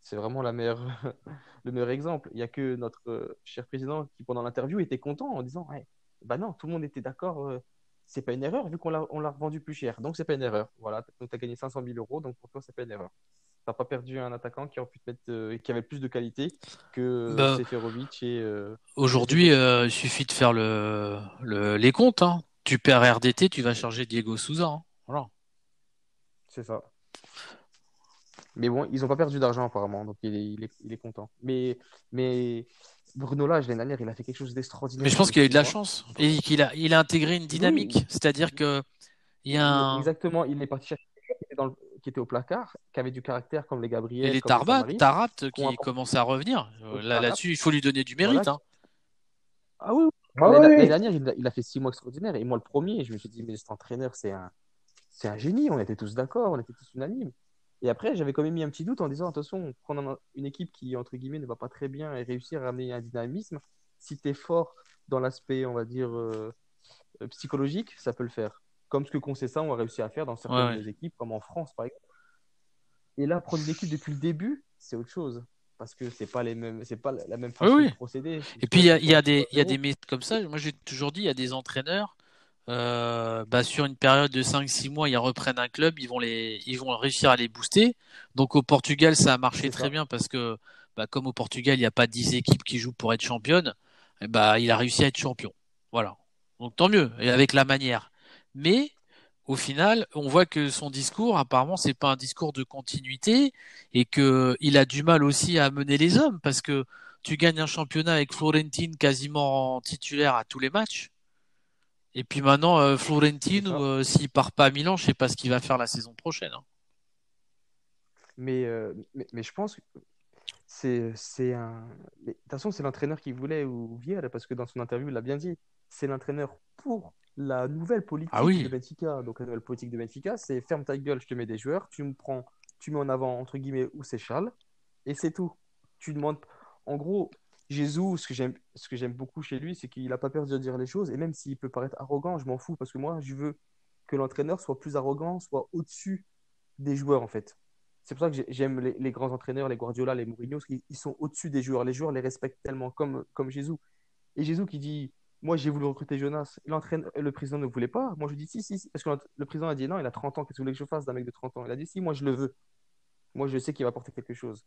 c'est vraiment la meilleure, le meilleur exemple. Il n'y a que notre euh, cher président qui, pendant l'interview, était content en disant ouais, Bah non, tout le monde était d'accord, euh, c'est pas une erreur vu qu'on l'a, revendu plus cher. Donc, c'est pas une erreur. Voilà, donc tu as gagné 500 000 euros, donc pour toi, c'est pas une erreur. Tu n'as pas perdu un attaquant qui, aurait pu te mettre, euh, qui avait plus de qualité que Bah, Seferovic et. euh, aujourd'hui, il suffit de faire le, le les comptes, hein. Tu perds RDT, tu vas charger Diego Souza, hein. Voilà. C'est ça. Mais bon, ils n'ont pas perdu d'argent apparemment, donc il est, il est, il est content. Mais, mais Bruno Lage, l'année dernière, il a fait quelque chose d'extraordinaire. Mais je pense qu'il a eu de la chance et qu'il a, il a intégré une Oui, dynamique. C'est-à-dire que il y a un, exactement. Il est parti chercher dans le- qui étaient au placard, qui avaient du caractère, comme les et Gabriel, les comme les Tarbat, Samari, Tarat qui ont qui apporté commence à revenir. Euh, Là, là-dessus, il faut lui donner du Voilà. mérite, hein. Ah oui, oui. Ah L'année oui, l'année oui. dernière, il a, il a fait six mois extraordinaires. Et moi, le premier, je me suis dit, mais cet entraîneur, c'est un, c'est un génie. On était tous d'accord, on était tous unanimes. Et après, j'avais quand même mis un petit doute en disant, attention, prendre un- une équipe qui, entre guillemets, ne va pas très bien et réussir à amener un dynamisme, si tu es fort dans l'aspect, on va dire, euh, euh, psychologique, ça peut le faire. Comme ce que Concessa ont réussi à faire dans certaines Ouais, ouais. équipes, comme en France, par exemple. Et là, prendre une équipe depuis le début, c'est autre chose. Parce que c'est pas les mêmes, c'est pas la même façon oui. de procéder. Et puis il y a, y a des, il y a des méthodes comme ça. Moi, j'ai toujours dit, il y a des entraîneurs, euh, bah, sur une période de 5-6 mois, ils reprennent un club, ils vont les, ils vont réussir à les booster. Donc au Portugal, ça a marché très bien parce que, bah, comme au Portugal, il n'y a pas 10 équipes qui jouent pour être championne, eh bah, il a réussi à être champion. Voilà. Donc tant mieux, et avec la manière. Mais au final, on voit que son discours, apparemment, c'est pas un discours de continuité et que il a du mal aussi à mener les hommes parce que tu gagnes un championnat avec Florentine quasiment en titulaire à tous les matchs. Et puis maintenant, euh, ça. euh, s'il part pas à Milan, je sais pas ce qu'il va faire la saison prochaine. hein. Mais, euh, mais, mais je pense que c'est c'est un. mais de toute façon, c'est l'entraîneur qui voulait ou Vieira, parce que dans son interview, il l'a bien dit. C'est l'entraîneur pour la nouvelle Ah politique de oui, Benfica. Donc, la nouvelle politique de Benfica, c'est ferme ta gueule, je te mets des joueurs, tu me prends, tu mets en avant, entre guillemets, où c'est Charles, et c'est tout. Tu demandes. En gros, Jésus, ce que j'aime beaucoup chez lui, c'est qu'il n'a pas peur de dire les choses, et même s'il peut paraître arrogant, je m'en fous, parce que moi, je veux que l'entraîneur soit plus arrogant, soit au-dessus des joueurs, en fait. C'est pour ça que j'ai- j'aime les, grands entraîneurs, les Guardiola, les Mourinho, qu'ils ils sont au-dessus des joueurs. Les joueurs les respectent tellement, comme, comme Jésus. Et Jésus qui dit, moi j'ai voulu recruter Jonas, le président ne voulait pas. Moi je dis, si, si, si. Parce que le président a dit, non, il a 30 ans, qu'est-ce que vous voulez que je fasse d'un mec de 30 ans? Il a dit, si, moi je le veux. Moi je sais qu'il va apporter quelque chose.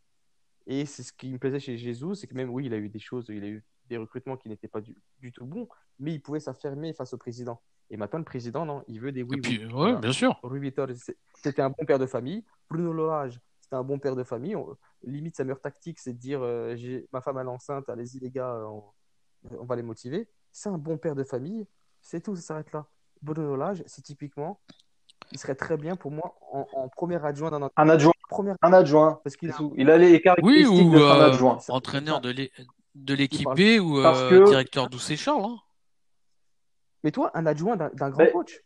Et c'est ce qui me plaisait chez Jésus, c'est que même, oui, il a eu des choses, il a eu des recrutements qui n'étaient pas du, du tout bons, mais il pouvait s'affirmer face au président. Et maintenant, le président, non, il veut des et oui-oui. puis, ouais, Voilà. bien sûr. Rui Vitor, c'était un bon père de famille. Bruno Lorage, c'était un bon père de famille. On- limite, sa meilleure tactique, c'est de dire euh, j'ai ma femme elle est enceinte, allez-y les gars, euh, on, on va les motiver. C'est un bon père de famille. C'est tout, ça s'arrête là. Bruno Lage, c'est typiquement, il serait très bien pour moi en, en premier adjoint dans notre Un adjoint, première un adjoint, parce qu'il a. Il a les Oui, caractéristiques ou d'être un euh, adjoint. ça- entraîneur de l'équipe. B ou Parce euh, que, directeur d'Oussé Charles. Hein. Mais toi, un adjoint d'un d'un grand Mais- coach.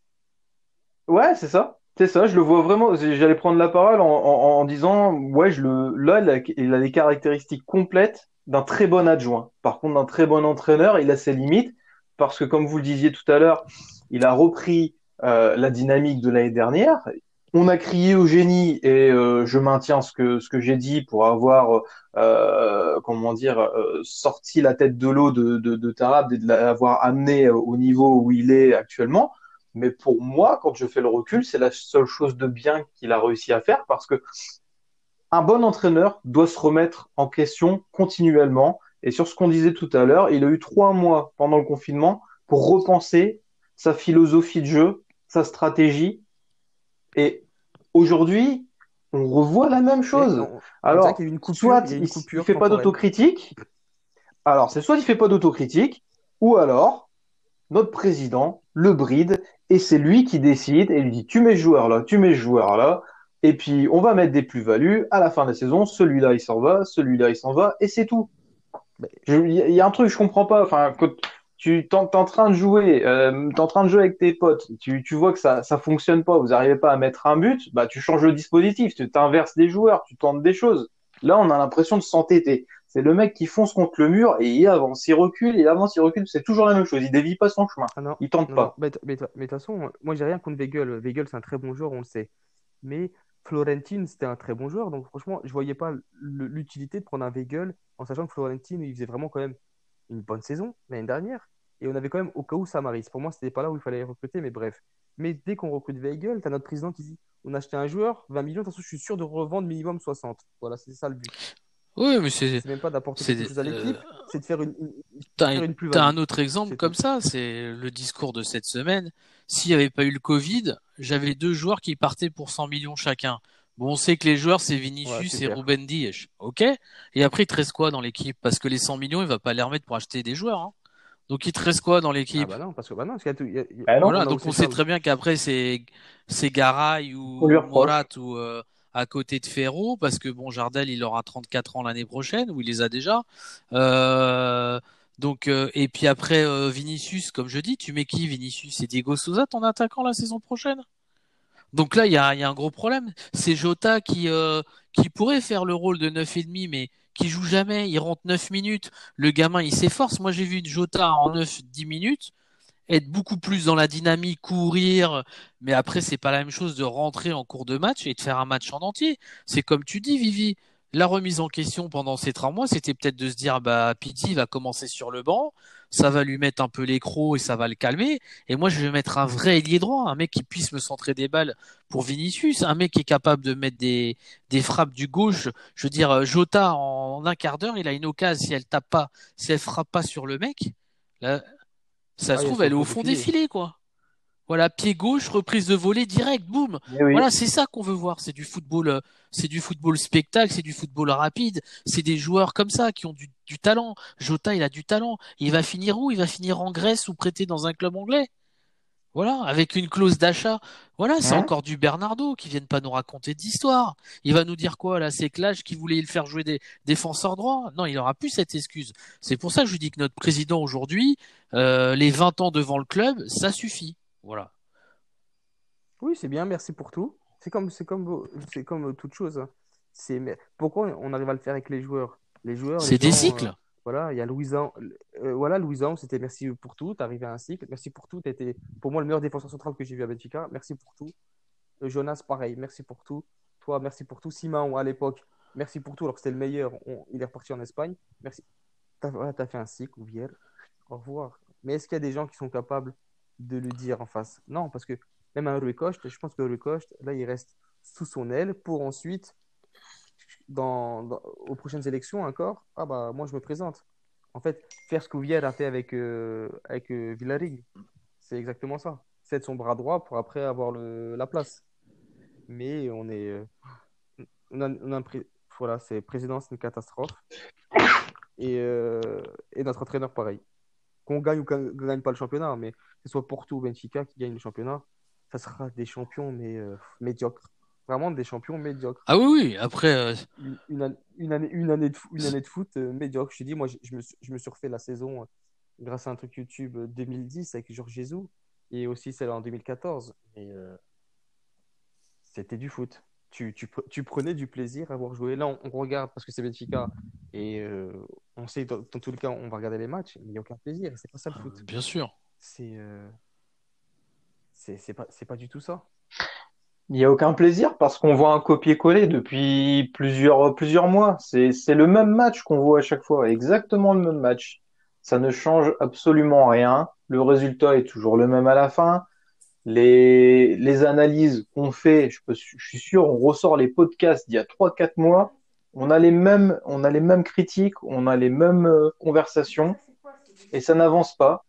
ouais, c'est ça. C'est ça, je le vois vraiment. J'allais prendre la parole en, en, en disant, ouais, je le, là, il a, il a les caractéristiques complètes d'un très bon adjoint. Par contre, d'un très bon entraîneur, il a ses limites parce que, comme vous le disiez tout à l'heure, il a repris euh, la dynamique de l'année dernière. On a crié au génie et euh, je maintiens ce que ce que j'ai dit pour avoir euh, comment dire euh, sorti la tête de l'eau de de, de Tarab et de l'avoir amené au niveau où il est actuellement. Mais pour moi, quand je fais le recul, c'est la seule chose de bien qu'il a réussi à faire parce que un bon entraîneur doit se remettre en question continuellement. Et sur ce qu'on disait tout à l'heure, il a eu trois mois pendant le confinement pour repenser sa philosophie de jeu, sa stratégie. Et aujourd'hui, on revoit la même chose. Alors, une soit il, ne fait pas d'autocritique. Alors, c'est soit il fait pas d'autocritique, ou alors notre président le bride et c'est lui qui décide et lui dit tu mets ce joueur là, tu mets ce joueur là, et puis on va mettre des plus-values à la fin de la saison. Celui-là il s'en va, celui-là il s'en va et c'est tout. Il y a un truc je comprends pas. Enfin, quand tu t'es en train de jouer, euh, t'es en train de jouer avec tes potes, tu, tu vois que ça ça fonctionne pas, vous n'arrivez pas à mettre un but, bah tu changes le dispositif, tu t'inverses des joueurs, tu tentes des choses. Là, on a l'impression de s'entêter. C'est le mec qui fonce contre le mur et il avance, il recule, il avance, il recule. C'est toujours la même chose. Il dévie pas son chemin. Ah il tente pas. Mais, de toute façon, moi, j'ai rien contre Weigel. Weigel, c'est un très bon joueur, on le sait. Mais Florentine, c'était un très bon joueur. Donc, franchement, je voyais pas l'utilité de prendre un Weigel en sachant que Florentine, il faisait vraiment quand même une bonne saison l'année dernière. Et on avait quand même au cas où Samaris. Pour moi, c'était pas là où il fallait recruter, mais bref. Mais dès qu'on recrute Weigel, tu as notre président qui dit on a acheté un joueur, 20 millions, de toute façon, je suis sûr de revendre minimum 60. Voilà, c'est ça le but. Oui, mais c'est. même pas d'apporter quelque chose à l'équipe, euh, c'est de faire une, T'as un autre exemple comme ça, c'est le discours de cette semaine. S'il n'y avait pas eu le Covid, j'avais deux joueurs qui partaient pour 100 millions chacun. Bon, on sait que les joueurs, c'est Vinicius et Ruben Dias. OK Et après, il te reste quoi dans l'équipe? Parce que les 100 millions, il va pas les remettre pour acheter des joueurs. Hein. Donc il te reste quoi dans l'équipe? ah bah non, parce que bah non, parce qu'il y a, bah voilà, donc on sait très bien qu'après c'est c'est Garay ou Morat ou euh, à côté de Ferro parce que bon Jardel il aura 34 ans l'année prochaine ou il les a déjà. Euh, donc euh, et puis après euh, Vinicius comme je dis, tu mets qui Vinicius et Diego Souza ton attaquant la saison prochaine? Donc là, il y a, un gros problème. C'est Jota qui, euh, pourrait faire le rôle de 9,5, mais qui joue jamais. Il rentre 9 minutes. Le gamin, il s'efforce. Moi, j'ai vu Jota en 9-10 minutes être beaucoup plus dans la dynamique, courir. Mais après, c'est pas la même chose de rentrer en cours de match et de faire un match en entier. C'est comme tu dis, Vivi. La remise en question pendant ces trois mois, c'était peut-être de se dire, bah, Pity va commencer sur le banc ça va lui mettre un peu l'écro et ça va le calmer. Et moi, je vais mettre un vrai ailier droit, un mec qui puisse me centrer des balles pour Vinicius, un mec qui est capable de mettre des, des frappes du gauche. Je veux dire, euh, Jota, en, un quart d'heure, il a une occasion, si elle tape pas, si elle frappe pas sur le mec, là, ça ah, se trouve, elle est au fond des filets, quoi. Voilà, pied gauche, reprise de volée direct, boum. Eh voilà, c'est ça qu'on veut voir. C'est du football, euh, c'est du football spectacle, c'est du football rapide. C'est des joueurs comme ça qui ont du, talent. Jota, il a du talent. Il va finir où? Il va finir en Grèce ou prêté dans un club anglais. Voilà, avec une clause d'achat. Voilà, c'est encore du Bernardo qui viennent pas nous raconter d'histoire. Il va nous dire quoi? Là C'est Clash qui voulait le faire jouer des défenseurs droits Non, il aura plus cette excuse. C'est pour ça que je dis que notre président aujourd'hui, euh, les 20 ans devant le club, ça suffit. Voilà. Oui, c'est bien, merci pour tout. C'est comme, c'est comme, c'est comme toute chose. C'est, pourquoi on arrive à le faire avec les joueurs? Les joueurs. C'est des cycles. Euh, voilà, il y a Louisan. Euh, voilà, Louisan, c'était merci pour tout. T'es arrivé à un cycle. Merci pour tout. T'étais pour moi le meilleur défenseur central que j'ai vu à Benfica. Merci pour tout. Euh, Jonas, pareil. Merci pour tout. Toi, merci pour tout. Simon, à l'époque, merci pour tout. Alors que c'était le meilleur. il est reparti en Espagne. Merci. T'as as fait un cycle, Ouvier. Au revoir. Mais est-ce qu'il y a des gens qui sont capables de le dire en face. Non, parce que même un Rui je pense que Rui là, il reste sous son aile pour ensuite, dans, aux prochaines élections encore, ah bah moi je me présente. En fait, faire ce qu'Ouvier a fait avec, euh, avec euh, c'est exactement ça. C'est son bras droit pour après avoir le, la place. Mais on est. Euh, on a, voilà, c'est président, c'est une catastrophe. Et, et notre entraîneur, pareil qu'on gagne ou qu'on ne gagne pas le championnat, mais que ce soit Porto ou Benfica qui gagne le championnat, ça sera des champions mais euh, médiocres. Vraiment des champions médiocres. Ah oui, oui, après. Euh, une, année, une, année, une, année, de, une année de foot euh, médiocre. Je te dis, moi, je, me, je me suis refait la saison grâce à un truc YouTube 2010 avec Georges Jésus et aussi celle en 2014. Et c'était du foot tu, tu, tu, prenais du plaisir à voir jouer. Là, on, regarde parce que c'est Benfica et euh, on sait dans, dans, tous les cas, on va regarder les matchs, mais il n'y a aucun plaisir. C'est pas ça le foot. Bien sûr. C'est euh, c'est pas, pas du tout ça. Il n'y a aucun plaisir parce qu'on voit un copier-coller depuis plusieurs, plusieurs mois. C'est le même match qu'on voit à chaque fois, exactement le même match. Ça ne change absolument rien. Le résultat est toujours le même à la fin les, les analyses qu'on fait, je, peux, je suis sûr, on ressort les podcasts d'il y a 3-4 mois, on a les mêmes, on a les mêmes critiques, on a les mêmes euh, conversations, et ça n'avance pas.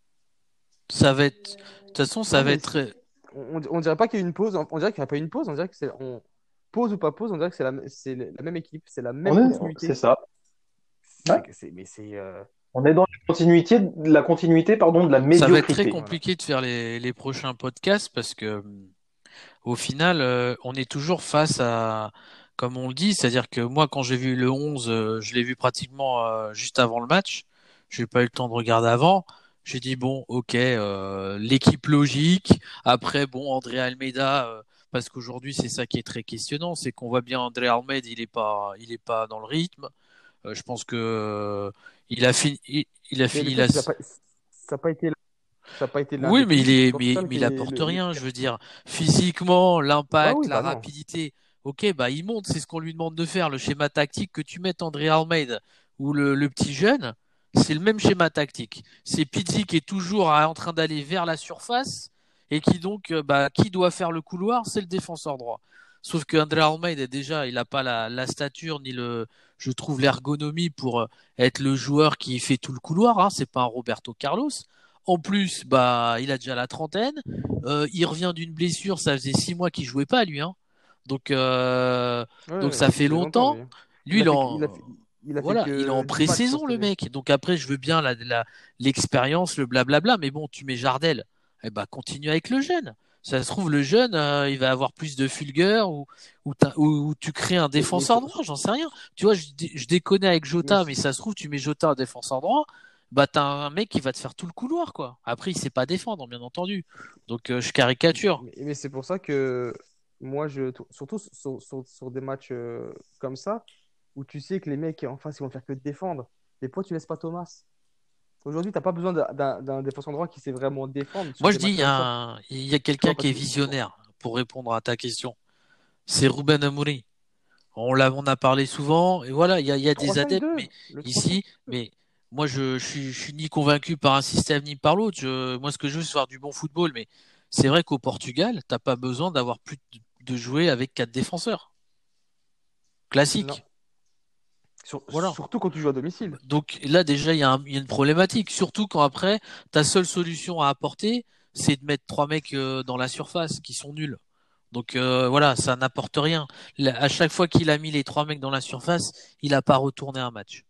Ça va être. De toute façon, ça Non, va être. On, on dirait pas qu'il y a une pause, on dirait qu'il n'y a pas eu une pause, on dirait que c'est. On... Pause ou pas pause, on dirait que c'est la, même équipe, c'est la même On est- continuité. C'est ça. Ouais. Mais c'est. euh, On est dans la continuité, la continuité pardon, de la Ça médiocrité. va être très compliqué de faire les, les prochains podcasts parce que hum, au final, euh, on est toujours face à, comme on le dit, c'est-à-dire que moi, quand j'ai vu le 11, euh, je l'ai vu pratiquement euh, juste avant le match. J'ai pas eu le temps de regarder avant. J'ai dit bon, ok, euh, l'équipe logique. Après, bon, André Almeida, euh, parce qu'aujourd'hui c'est ça qui est très questionnant, c'est qu'on voit bien André Almeida, il est pas, il est pas dans le rythme. Euh, je pense que il a fini, il, il a fini truc, ça n'a pas, a été. Ça a pas été Oui, mais il est, mais, il apporte le- rien. Je veux dire, physiquement, l'impact, oui, la bah non. rapidité. Ok, bah il monte, c'est ce qu'on lui demande de faire. Le schéma tactique que tu mettes André Almeida ou le, petit jeune, c'est le même schéma tactique. C'est Pizzi qui est toujours en train d'aller vers la surface et qui donc, euh, bah, qui doit faire le couloir, c'est le défenseur droit. Sauf que André Almeida, déjà, il n'a pas la, la stature ni le, je trouve l'ergonomie pour euh, être le joueur qui fait tout le couloir. Hein. C'est pas un Roberto Carlos. En plus, bah, il a déjà la trentaine. Euh, il revient d'une blessure, ça faisait six mois qu'il jouait pas lui. Hein. Donc, euh, Ouais, donc ouais, ça fait longtemps. lui. Lui, Il il, a est fait- en, il a fait- il a fait voilà, il est en 10 pré-saison le mec. Donc après, je veux bien la, la- l'expérience, le blablabla, mais bon, tu mets Jardel, eh ben continue avec le jeune. Ça se trouve, le jeune, euh, il va avoir plus de fulgure ou, ou, t'as- ou- ou tu crées un défenseur droit, j'en sais rien. Tu vois, je, dé- je déconne avec Jota, Mais- mais ça se trouve, tu mets Jota en défenseur droit, bah t'as un mec qui va te faire tout le couloir, quoi. Après, il sait pas défendre, bien entendu. Donc euh, je caricature. Mais, mais c'est pour ça que moi, je, surtout sur, sur- sur des matchs euh, comme ça, où tu sais que les mecs en face, ils vont faire que te défendre. Et pourquoi tu laisses pas Thomas? Aujourd'hui, t'as pas besoin d'un- défenseur droit qui sait vraiment défendre. Moi, je dis, il y a, quelqu'un qui est visionnaire, pour répondre à ta question. C'est Ruben Amorim. On l'a, on a parlé souvent, et voilà, il y a, y a des 3-5-2, adeptes, mais ici, 3-5-2. mais moi, je, suis, je suis ni convaincu par un système ni par l'autre. Moi, ce que je veux, c'est voir du bon football, mais c'est vrai qu'au Portugal, t'as pas besoin d'avoir plus de, de jouer avec quatre défenseurs. Classique. Non. Sur- Voilà. Surtout quand tu joues à domicile. Donc là, déjà, il y, a y une problématique. Surtout quand après, ta seule solution à apporter, c'est de mettre trois mecs euh, dans la surface qui sont nuls. Donc euh, voilà, ça n'apporte rien. Là, à chaque fois qu'il a mis les trois mecs dans la surface, il n'a pas retourné un match.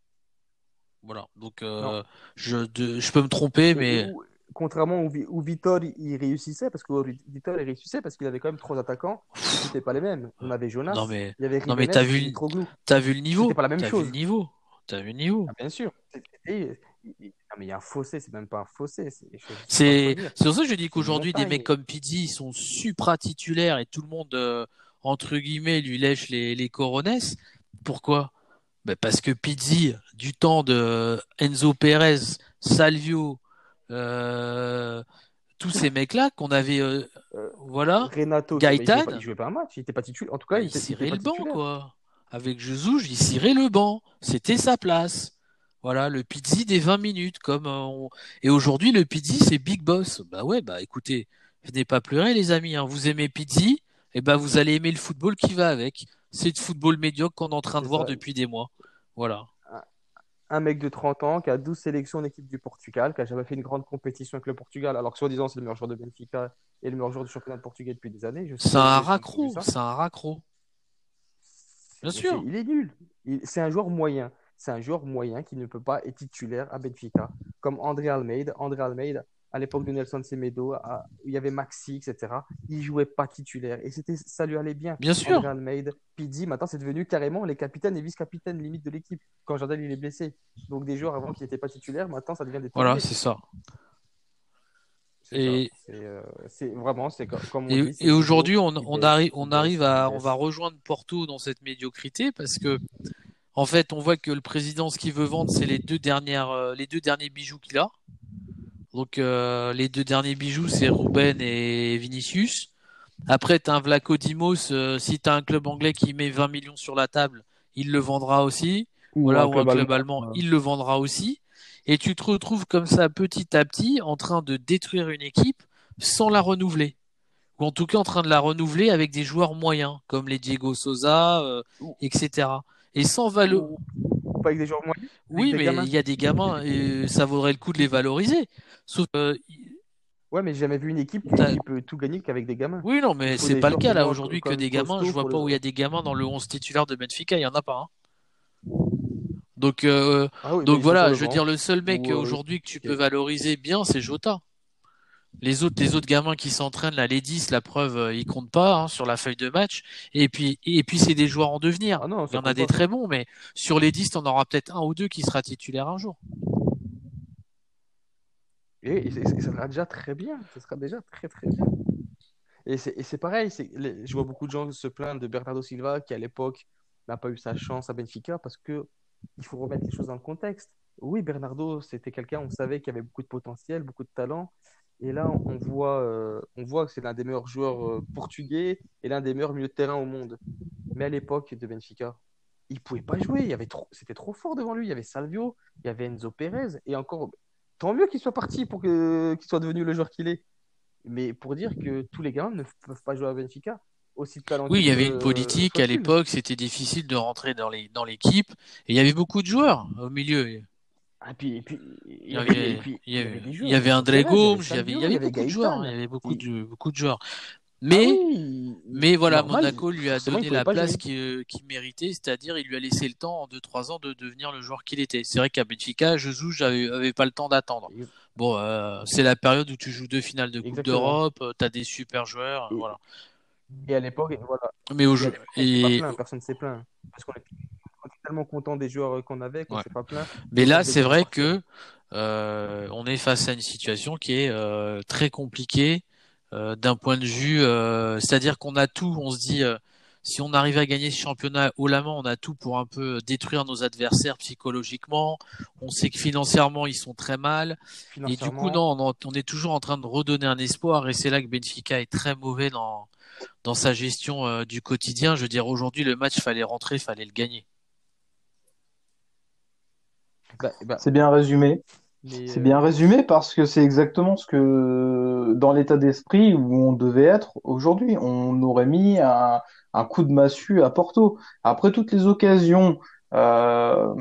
Voilà. Donc euh, je, de- je peux me tromper, mais où- contrairement où, où Vitor il réussissait, parce que Vitor il réussissait parce qu'il avait quand même trois attaquants, c'était pas les mêmes. On avait Jonas, non mais il y avait non, mais t'as vu- t'as vu le niveau? C'était pas la même vu chose. le niveau? T'as vu le niveau? Ah, bien sûr. Non, mais il y a un fossé, c'est même pas un fossé. c'est- pour ça que je dis qu'aujourd'hui, des mecs comme Pizzi, ils sont supra-titulaires et tout le monde, euh, entre guillemets, lui lèche les, les coronesses. Pourquoi? Ben parce que Pizzi, du temps de Enzo Perez, Salvio, tous ces mecs-là qu'on avait, euh, Euh, voilà, Renato, Gaëtan. jouait pas, il jouait pas un match, il était pas titulaire. En tout cas, ben, il il cirait le banc, quoi. Avec Jesus, il cirait le banc. C'était sa place. Voilà, le Pizzi des 20 minutes, comme euh, on- et aujourd'hui le Pizzi c'est Big Boss. Bah ouais, bah écoutez, venez pas pleurer les amis. hein. Vous aimez Pizzi, et ben vous allez aimer le football qui va avec. C'est le football médiocre qu'on est en train de voir depuis des mois. Voilà. Un mec de 30 ans qui a 12 sélections en équipe du Portugal, qui a jamais fait une grande compétition avec le Portugal, alors que soi-disant c'est le meilleur joueur de Benfica et le meilleur joueur du championnat de portugais depuis des années. C'est un raccro, c'est un raccro. Bien sûr. Il est nul. C'est un joueur moyen. C'est un joueur moyen qui ne peut pas être titulaire à Benfica, comme André Almeida. André Almeida, à l'époque de Nelson Semedo, à- il y avait Maxi, etc. Il jouait pas titulaire et c'était ça lui allait bien. Bien sûr. André Almeida, Pizzi, maintenant c'est devenu carrément les capitaines et vice-capitaines limite de l'équipe quand Jardel il est blessé. Donc des joueurs avant qui n'étaient pas titulaires, maintenant ça devient des Voilà, c'est ça. Et-. C'est euh, vraiment, c'est co- comme on Et, dit. c'est et aujourd'hui, on, on arrive, on arrive à, on va rejoindre Porto dans cette médiocrité parce que, en fait, on voit que le président, ce qu'il veut vendre, c'est les deux dernières, euh, les deux derniers bijoux qu'il a. Donc, euh, les deux derniers bijoux, c'est Ruben et Vinicius. Après, t'as un Vlaco Dimos, euh, si t'as un club anglais qui met 20 millions sur la table, il le vendra aussi. Voilà, ou un club allemand, euh, il le vendra aussi. Et tu te retrouves comme ça petit à petit en train de détruire une équipe sans la renouveler. ou en tout cas en train de la renouveler avec des joueurs moyens, comme les Diego Sosa, euh, etc. Et sans valeur. Pas avec des joueurs moyens Oui, mais il y a des gamins et ça vaudrait le coup de les valoriser. Sauf euh, Ouais, mais j'ai jamais vu une équipe qui, peut tout gagner qu'avec des gamins. Oui, non, mais c'est pas le cas là aujourd'hui que des gamins. Je vois pas où il y a des gamins dans le 11 titulaire de Benfica, il y en a pas. Hein. Donc, euh, ah donc voilà, je veux dire, le seul mec aujourd'hui que tu peux valoriser bien, c'est Jota. Les autres, les autres gamins qui s'entraînent, là, les 10, la preuve, euh, ils comptent pas hein, sur la feuille de match. Et puis, et puis c'est des joueurs en devenir. Ah Il y en a des très bons, mais sur les 10, on aura peut-être un ou deux qui sera titulaire un jour. Et, ça sera déjà très bien. Ça sera déjà très très bien. Et c'est pareil. je vois beaucoup de gens se plaindre de Bernardo Silva qui à l'époque n'a pas eu sa chance à Benfica parce que il faut remettre les choses dans le contexte. Oui, Bernardo, c'était quelqu'un, on savait qu'il avait beaucoup de potentiel, beaucoup de talent, et là, on voit, euh, on voit que c'est l'un des meilleurs joueurs euh, portugais et l'un des meilleurs milieux de terrain au monde. Mais à l'époque de Benfica, il ne pouvait pas jouer. Il y avait trop, c'était trop fort devant lui. Il y avait Salvio, il y avait Enzo Pérez. Et encore, tant mieux qu'il soit parti pour que, qu'il soit devenu le joueur qu'il est. Mais pour dire que tous les gars ne peuvent pas jouer à Benfica. Aussi talentueux, oui, il y avait une politique à l'époque. C'était difficile de rentrer dans, les, dans l'équipe. Et il y avait beaucoup de joueurs au milieu. Ah, puis, puis, il y avait, il y avait, il y avait André Gomes, il y avait, il y avait beaucoup de joueurs, il y avait beaucoup de, beaucoup de joueurs. Mais, ah mais voilà, Monaco lui a donné la place qu'il qui méritait, c'est-à-dire il lui a laissé le temps en 2-3 ans de devenir le joueur qu'il était. C'est vrai qu'à Benfica, Jesus j'avais avait pas le temps d'attendre. Bon, euh, c'est la période où tu joues deux finales de Coupe d'Europe, euh, tu as des super joueurs, voilà. Et à l'époque, voilà. Mais au jeu, et... personne ne s'est plaint. Parce qu'on tellement content des joueurs qu'on avait qu'on s'est pas plein. Mais là, c'est vrai que euh, on est face à une situation qui est euh, très compliquée euh, d'un point de vue, c'est-à-dire qu'on a tout. On se dit, si on arrive à gagner ce championnat haut la main, on a tout pour un peu détruire nos adversaires psychologiquement. On sait que financièrement, ils sont très mal. Et du coup, non, on, on, est toujours en train de redonner un espoir. Et c'est là que Benfica est très mauvais dans dans sa gestion du quotidien. Je veux dire, aujourd'hui, le match, fallait rentrer, fallait le gagner. Bah, bah, c'est bien résumé. C'est euh, bien résumé parce que c'est exactement ce que, dans l'état d'esprit où on devait être aujourd'hui, on aurait mis un, coup de massue à Porto. Après toutes les occasions euh,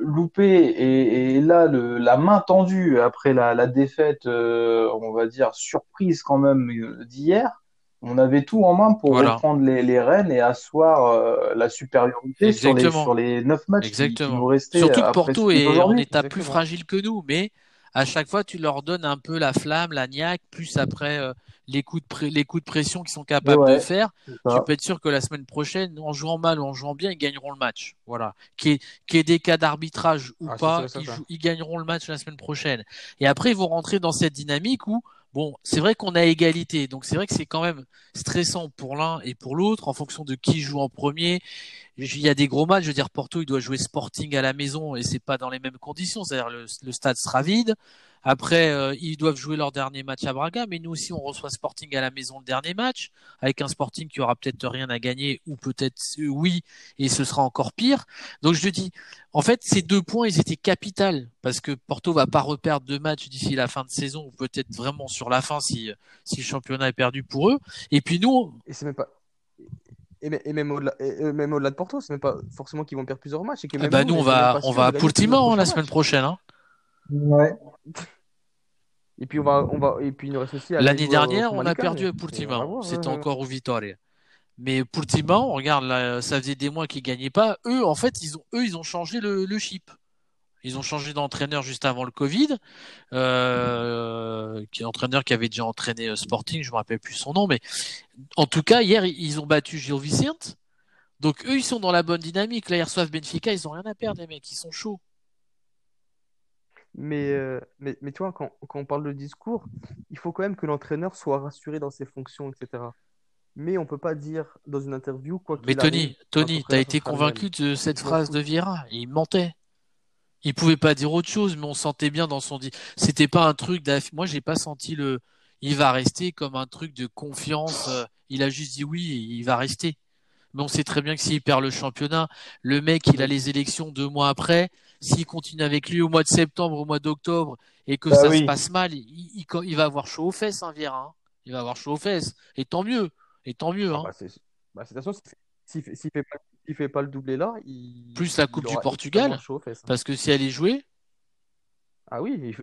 loupées et, là le, la main tendue après la, défaite, euh, on va dire surprise quand même d'hier, on avait tout en main pour reprendre les, les rênes et asseoir euh, la supériorité sur les, sur les 9 matchs Exactement. qui, nous restaient. Surtout que Porto est en état plus fragile que nous, mais à chaque fois, tu leur donnes un peu la flamme, la niaque, plus après euh, les, coups de les coups de pression qu'ils sont capables de faire. Tu peux être sûr que la semaine prochaine, en jouant mal ou en jouant bien, ils gagneront le match. Voilà. Qui est, qui est des cas d'arbitrage ou ah, pas, ils, ils, gagneront le match la semaine prochaine. Et après, ils vont rentrer dans cette dynamique où Bon, c'est vrai qu'on a égalité, donc c'est vrai que c'est quand même stressant pour l'un et pour l'autre en fonction de qui joue en premier. Il y a des gros matchs, je veux dire Porto, il doit jouer Sporting à la maison et c'est pas dans les mêmes conditions, c'est-à-dire le, le stade sera vide. Après, euh, ils doivent jouer leur dernier match à Braga, mais nous aussi, on reçoit Sporting à la maison le dernier match, avec un Sporting qui aura peut-être rien à gagner, ou peut-être euh, oui, et ce sera encore pire. Donc je dis, en fait, ces deux points, ils étaient capitaux, parce que Porto va pas reperdre deux matchs d'ici la fin de saison, ou peut-être vraiment sur la fin si, si le championnat est perdu pour eux. Et puis nous... Et c'est même pas... Et, même au-delà, même au-delà de Porto, c'est même pas forcément qu'ils vont perdre plusieurs matchs. Et que ah bah nous, on va, on va à Portimao hein, la semaine prochaine. Hein. Ouais. Et puis on va, on va, et puis il nous reste aussi. L'année dernière, on a perdu à Portimao. C'était encore au Vitória. Mais Portimao, regarde, là, ça faisait des mois qu'ils gagnaient pas. Eux, en fait, ils ont, eux, ils ont changé le, le chip. Ils ont changé d'entraîneur juste avant le Covid, euh, qui est entraîneur qui avait déjà entraîné euh, Sporting, je me rappelle plus son nom, mais en tout cas hier ils ont battu Gil Vicente. Donc eux ils sont dans la bonne dynamique. Là ils reçoivent Benfica, ils ont rien à perdre les mecs, ils sont chauds. Mais, euh, mais, mais tu vois, quand, quand, on parle de discours, il faut quand même que l'entraîneur soit rassuré dans ses fonctions, etc. Mais on peut pas dire dans une interview quoi Mais Tony, Tony, tu as été convaincu de cette phrase de Vieira. Il mentait. Il pouvait pas dire autre chose, mais on sentait bien dans son dit. C'était pas un truc d'aff... Moi, j'ai pas senti le. Il va rester comme un truc de confiance. Euh, il a juste dit oui, et il va rester. Mais on sait très bien que s'il perd le championnat, le mec, il a les élections deux mois après s'il continue avec lui au mois de septembre, au mois d'octobre, et que bah ça se passe mal, il, il, va avoir chaud aux fesses, hein, Vieira. Hein. Il va avoir chaud aux fesses. Et tant mieux. Et tant mieux. Ah Hein. bah, c'est bah, de toute façon, s'il fait, s'il fait pas, s'il fait pas le doublé là, il, Plus la il Coupe du Portugal. fesses. hein. Parce que si elle est jouée, Ah oui,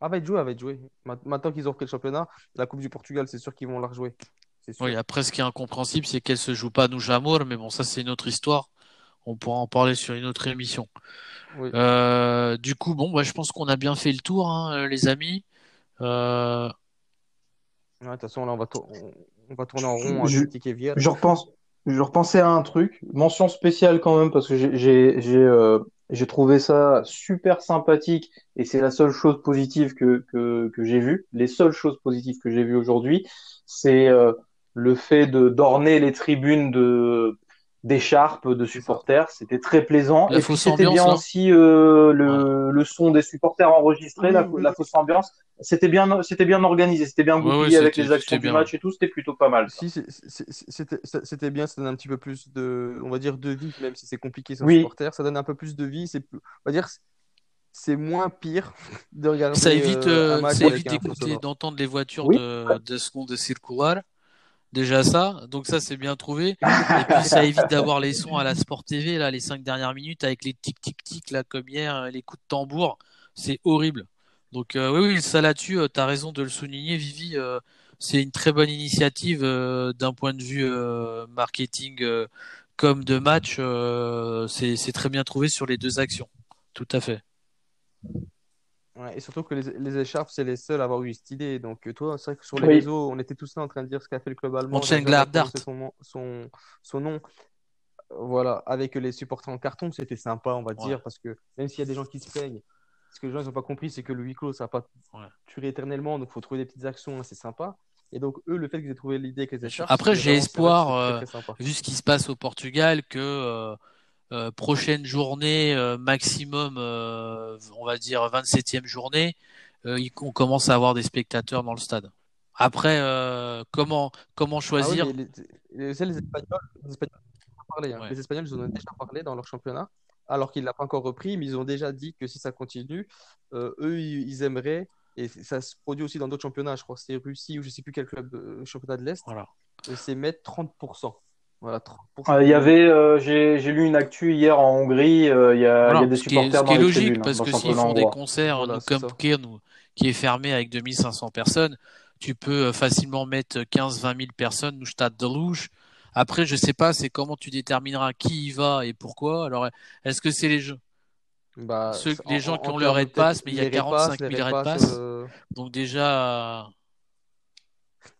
ah, va être joué, elle va être joué. Maintenant qu'ils ont repris le championnat, la Coupe du Portugal, c'est sûr qu'ils vont la rejouer. C'est sûr. oui, après, ce qui est incompréhensible, c'est qu'elle se joue pas nous Jamour, mais bon, ça, c'est une autre histoire. On pourra en parler sur une autre émission. Oui. Euh, du coup, bon, bah, je pense qu'on a bien fait le tour, hein, euh, les amis. Euh, Ouais, de toute façon, là, on va, on, tourner en rond à Je- repense, je repensais à un truc, mention spéciale quand même parce que j'ai euh, trouvé ça super sympathique et c'est la seule chose positive que que que j'ai vue. Les seules choses positives que j'ai vues aujourd'hui, c'est euh, le fait de d'orner les tribunes de d'écharpes de supporters. C'était très plaisant. La et puis c'était bien là. aussi euh, le le son des supporters enregistrés, Oui, la, oui. la fausse ambiance. C'était bien c'était bien organisé, c'était bien Ouais, ouais, goupillé avec les actions du bien. match et tout. C'était plutôt pas mal. ça. Si, c'était c'était bien, ça donne un petit peu plus de, on va dire, de vie, même si c'est compliqué sans Oui. supporter, ça donne un peu plus de vie, c'est plus- on va dire, c'est moins pire de regarder Ça évite, euh, euh, d'écouter, d'entendre les voitures Oui. de, de seconde circulaire. Déjà ça, donc ça c'est bien trouvé. Et puis ça évite d'avoir les sons à la Sport TV là, les cinq dernières minutes avec les tic tic tic là comme hier, euh, les coups de tambour, c'est horrible. Donc euh, oui oui ça là-dessus, euh, t'as raison de le souligner, Vivi. euh, c'est une très bonne initiative d'un point de vue marketing comme de match. c'est très bien trouvé sur les deux actions. Tout à fait. Ouais, et surtout que les, les écharpes, c'est les seuls à avoir eu cette idée. Donc, euh, toi, c'est vrai que sur les Oui. réseaux, on était tous là en train de dire ce qu'a fait le club allemand. Mönchengladbach. Son, nom- son, son nom. Euh, Voilà, avec les supporters en carton, c'était sympa, on va Ouais. dire, parce que même s'il y a des gens qui se plaignent, ce que les gens n'ont pas compris, c'est que le huis clos, ça va pas Ouais. durer éternellement, donc il faut trouver des petites actions, hein, c'est sympa. Et donc, eux, le fait qu'ils aient trouvé l'idée avec les écharpes, Après, j'ai vrai espoir, euh, très, très sympa. vu ce qui se passe au Portugal, que euh, euh, prochaine journée, euh, maximum, euh, on va dire 27e journée, on commence à avoir des spectateurs dans le stade. Après, comment comment Ah oui, choisir les, les, c'est les Espagnols, les Espagnols en ont parlé, hein. Ouais. Les Espagnols, ils en ont déjà parlé dans leur championnat, alors qu'ils ne l'ont pas encore repris, mais ils ont déjà dit que si ça continue, eux, ils, aimeraient, et ça se produit aussi dans d'autres championnats, je crois que c'est Russie ou je ne sais plus quel club, euh, championnat de l'Est, Voilà. c'est mettre 30%. Voilà, 30%. Euh, Il y avait, euh, j'ai j'ai lu une actu hier en Hongrie. euh, Il y a, il y Voilà, a des ce qui est, supporters ce qui est dans logique, hein, parce dans que s'ils font des concerts, Voilà, comme ou- qui est fermé avec 2500 personnes, tu peux euh, facilement mettre 15-20 000 personnes, nous stade de louche. Après, je sais pas, c'est comment tu détermineras qui y va et pourquoi. Alors, est-ce que c'est les jeux, Bah, ceux, en- les gens en- qui ont leur raid pass, mais il y a les raid 45 pass, 000 les raid raid pass. euh, Donc déjà,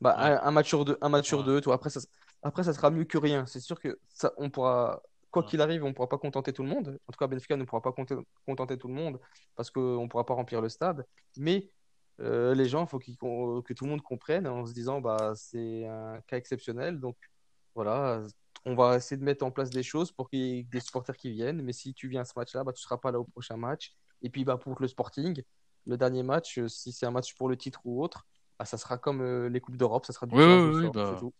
Bah, Ouais. un, un match sur deux, un match sur Ouais. deux, toi. Après, ça, après, ça sera mieux que rien. C'est sûr que ça, on pourra, quoi Ouais. qu'il arrive, on pourra pas contenter tout le monde. En tout cas, Benfica ne pourra pas contenter tout le monde parce qu'on ne pourra pas remplir le stade. Mais euh, les gens, il faut que tout le monde comprenne en se disant, bah, c'est un cas exceptionnel. Donc, voilà, on va essayer de mettre en place des choses pour qu'il y ait des supporters qui viennent. Mais si tu viens à ce match-là, bah, tu seras pas là au prochain match. Et puis, bah, pour le Sporting, le dernier match, euh, si c'est un match pour le titre ou autre, bah, ça sera comme euh, les Coupes d'Europe, ça sera du Oui, oui, oui, bah. c'est tout.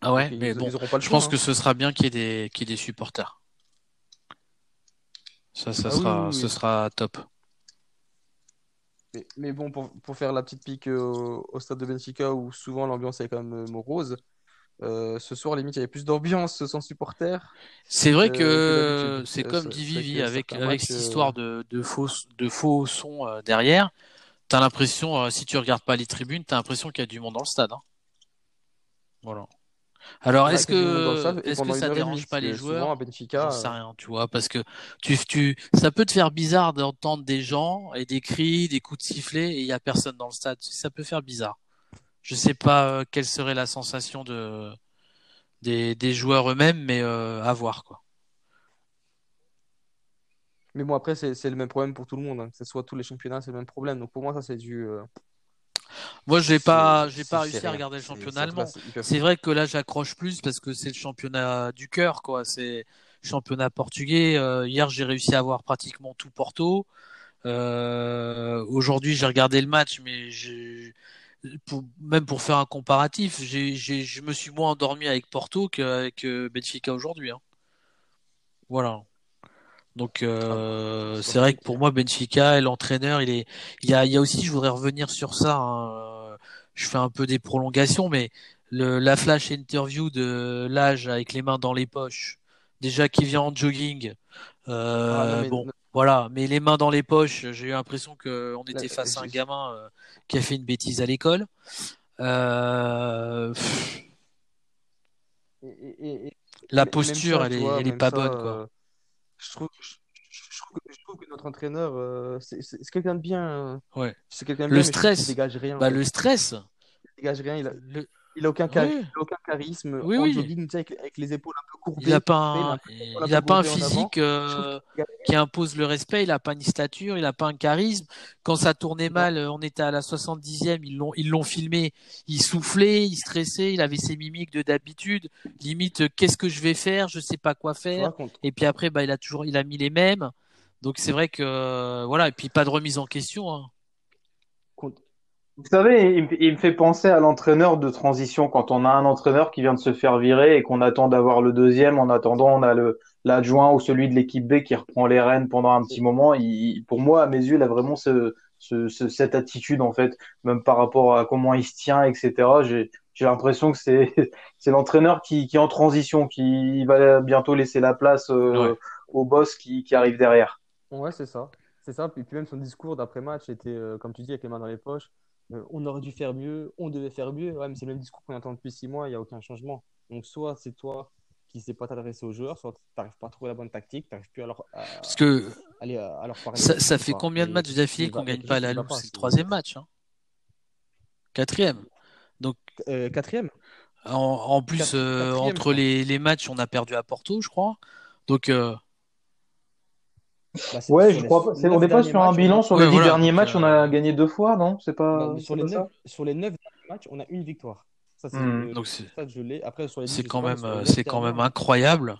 Ah ouais, mais ils, bon, ils auront pas le je choix, pense hein. que ce sera bien qu'il y ait des, qu'il y ait des supporters. Ça, ça Ah oui, sera, oui, ce sera top. Mais, mais bon, pour, pour faire la petite pique au, au stade de Benfica, où souvent l'ambiance est quand même euh, morose, euh, ce soir, limite, il y avait plus d'ambiance sans supporters. C'est vrai Euh, que c'est comme dit Vivi, avec, avec cette euh, histoire de, de faux, de faux sons derrière, t'as l'impression, si tu regardes pas les tribunes, t'as l'impression qu'il y a du monde dans le stade. hein. Voilà. Alors, est-ce du que, est-ce que ça dérange pas les joueurs? À Benfica, J'en sais euh, rien, tu vois, parce que tu, tu, ça peut te faire bizarre d'entendre des gens et des cris, des coups de sifflet et il y a personne dans le stade. Ça peut faire bizarre. Je sais pas euh, quelle serait la sensation de, des, des joueurs eux-mêmes, mais euh, à voir, quoi. mais bon, après, c'est le même problème pour tout le monde, hein. Que ce soit tous les championnats, c'est le même problème. Donc pour moi, ça, c'est euh, Moi, j'ai pas, j'ai pas réussi à regarder le championnat allemand. c'est- vrai que là, j'accroche plus parce que c'est le championnat du cœur, quoi. C'est le championnat portugais. Euh, hier, j'ai réussi à voir pratiquement tout Porto. Euh, aujourd'hui, j'ai regardé le match, mais pour, même pour faire un comparatif, je me suis moins endormi avec Porto qu'avec Benfica aujourd'hui. hein. Voilà. Donc euh, c'est c'est vrai que pour moi Benfica et l'entraîneur il est il y a il y a aussi je voudrais revenir sur ça hein, euh, je fais un peu des prolongations, mais le, la flash interview de l'âge avec les mains dans les poches, déjà qui vient en jogging, euh, Ah, non, mais- bon, voilà, mais les mains dans les poches, j'ai eu l'impression que on était face à un gamin euh, qui a fait une bêtise à l'école. Euh, pff, Et- et- et- la posture, ça, elle est, vois, elle est pas ça, bonne, quoi. Je trouve, je, je trouve que, je trouve que notre entraîneur, euh, c'est quelqu'un de bien. euh, Ouais. C'est quelqu'un de Le mais stress. dégage rien. Bah, le stress, Il dégage rien. Il a, le- il a aucun, il a aucun charisme. Oui, en oui. jogging, avec, avec les épaules un peu courbées. il a pas il a un, il a pas physique euh, qui impose le respect, il a pas une stature, il a pas un charisme. Quand ça tournait mal, euh, on était à la 70e, ils l'ont ils l'ont filmé, il soufflait, il stressait, il avait ses mimiques de d'habitude, limite euh, qu'est-ce que je vais faire, je sais pas quoi faire. Et puis après bah il a toujours il a mis les mêmes. Donc c'est vrai que voilà, et puis pas de remise en question hein. Vous savez, il, me- il me fait penser à l'entraîneur de transition. Quand on a un entraîneur qui vient de se faire virer et qu'on attend d'avoir le deuxième, en attendant, on a le l'adjoint ou celui de l'équipe B qui reprend les rênes pendant un petit moment. Il, pour moi, à mes yeux, il a vraiment ce, ce, ce- cette attitude en fait, même par rapport à comment il se tient, etc. J'ai j'ai l'impression que c'est c'est l'entraîneur qui, qui est en transition, qui va bientôt laisser la place euh, Ouais. au boss qui, qui arrive derrière. Ouais, c'est ça. C'est ça. Puis, puis même son discours d'après-match était, euh, comme tu dis, avec les mains dans les poches. Euh, on aurait dû faire mieux, on devait faire mieux. Ouais, mais c'est le même discours qu'on entend depuis six mois, il n'y a aucun changement. Donc, soit c'est toi qui ne sais pas t'adresser aux joueurs, soit tu n'arrives pas à trouver la bonne tactique, tu n'arrives plus à leur, à, Parce que aller à, à leur parler. ça, fait combien de matchs d'affilée qu'on a gagne pas à la pas, C'est le troisième match, hein. Quatrième. Donc Euh, quatrième. en, en plus euh, entre les, les matchs, on a perdu à Porto, je crois. Donc euh, Bah, Ouais, sur je crois pas. On n'est pas sur un matchs, bilan sur Ouais, les dix voilà, derniers matchs, on euh, a gagné deux fois, non? C'est pas, Non, sur, les pas ça neuf, sur les neuf derniers matchs, on a une victoire. Ça, c'est le- donc c'est ça, je l'ai. Après, sur les dix, c'est je quand même sur euh, c'est quand même incroyable.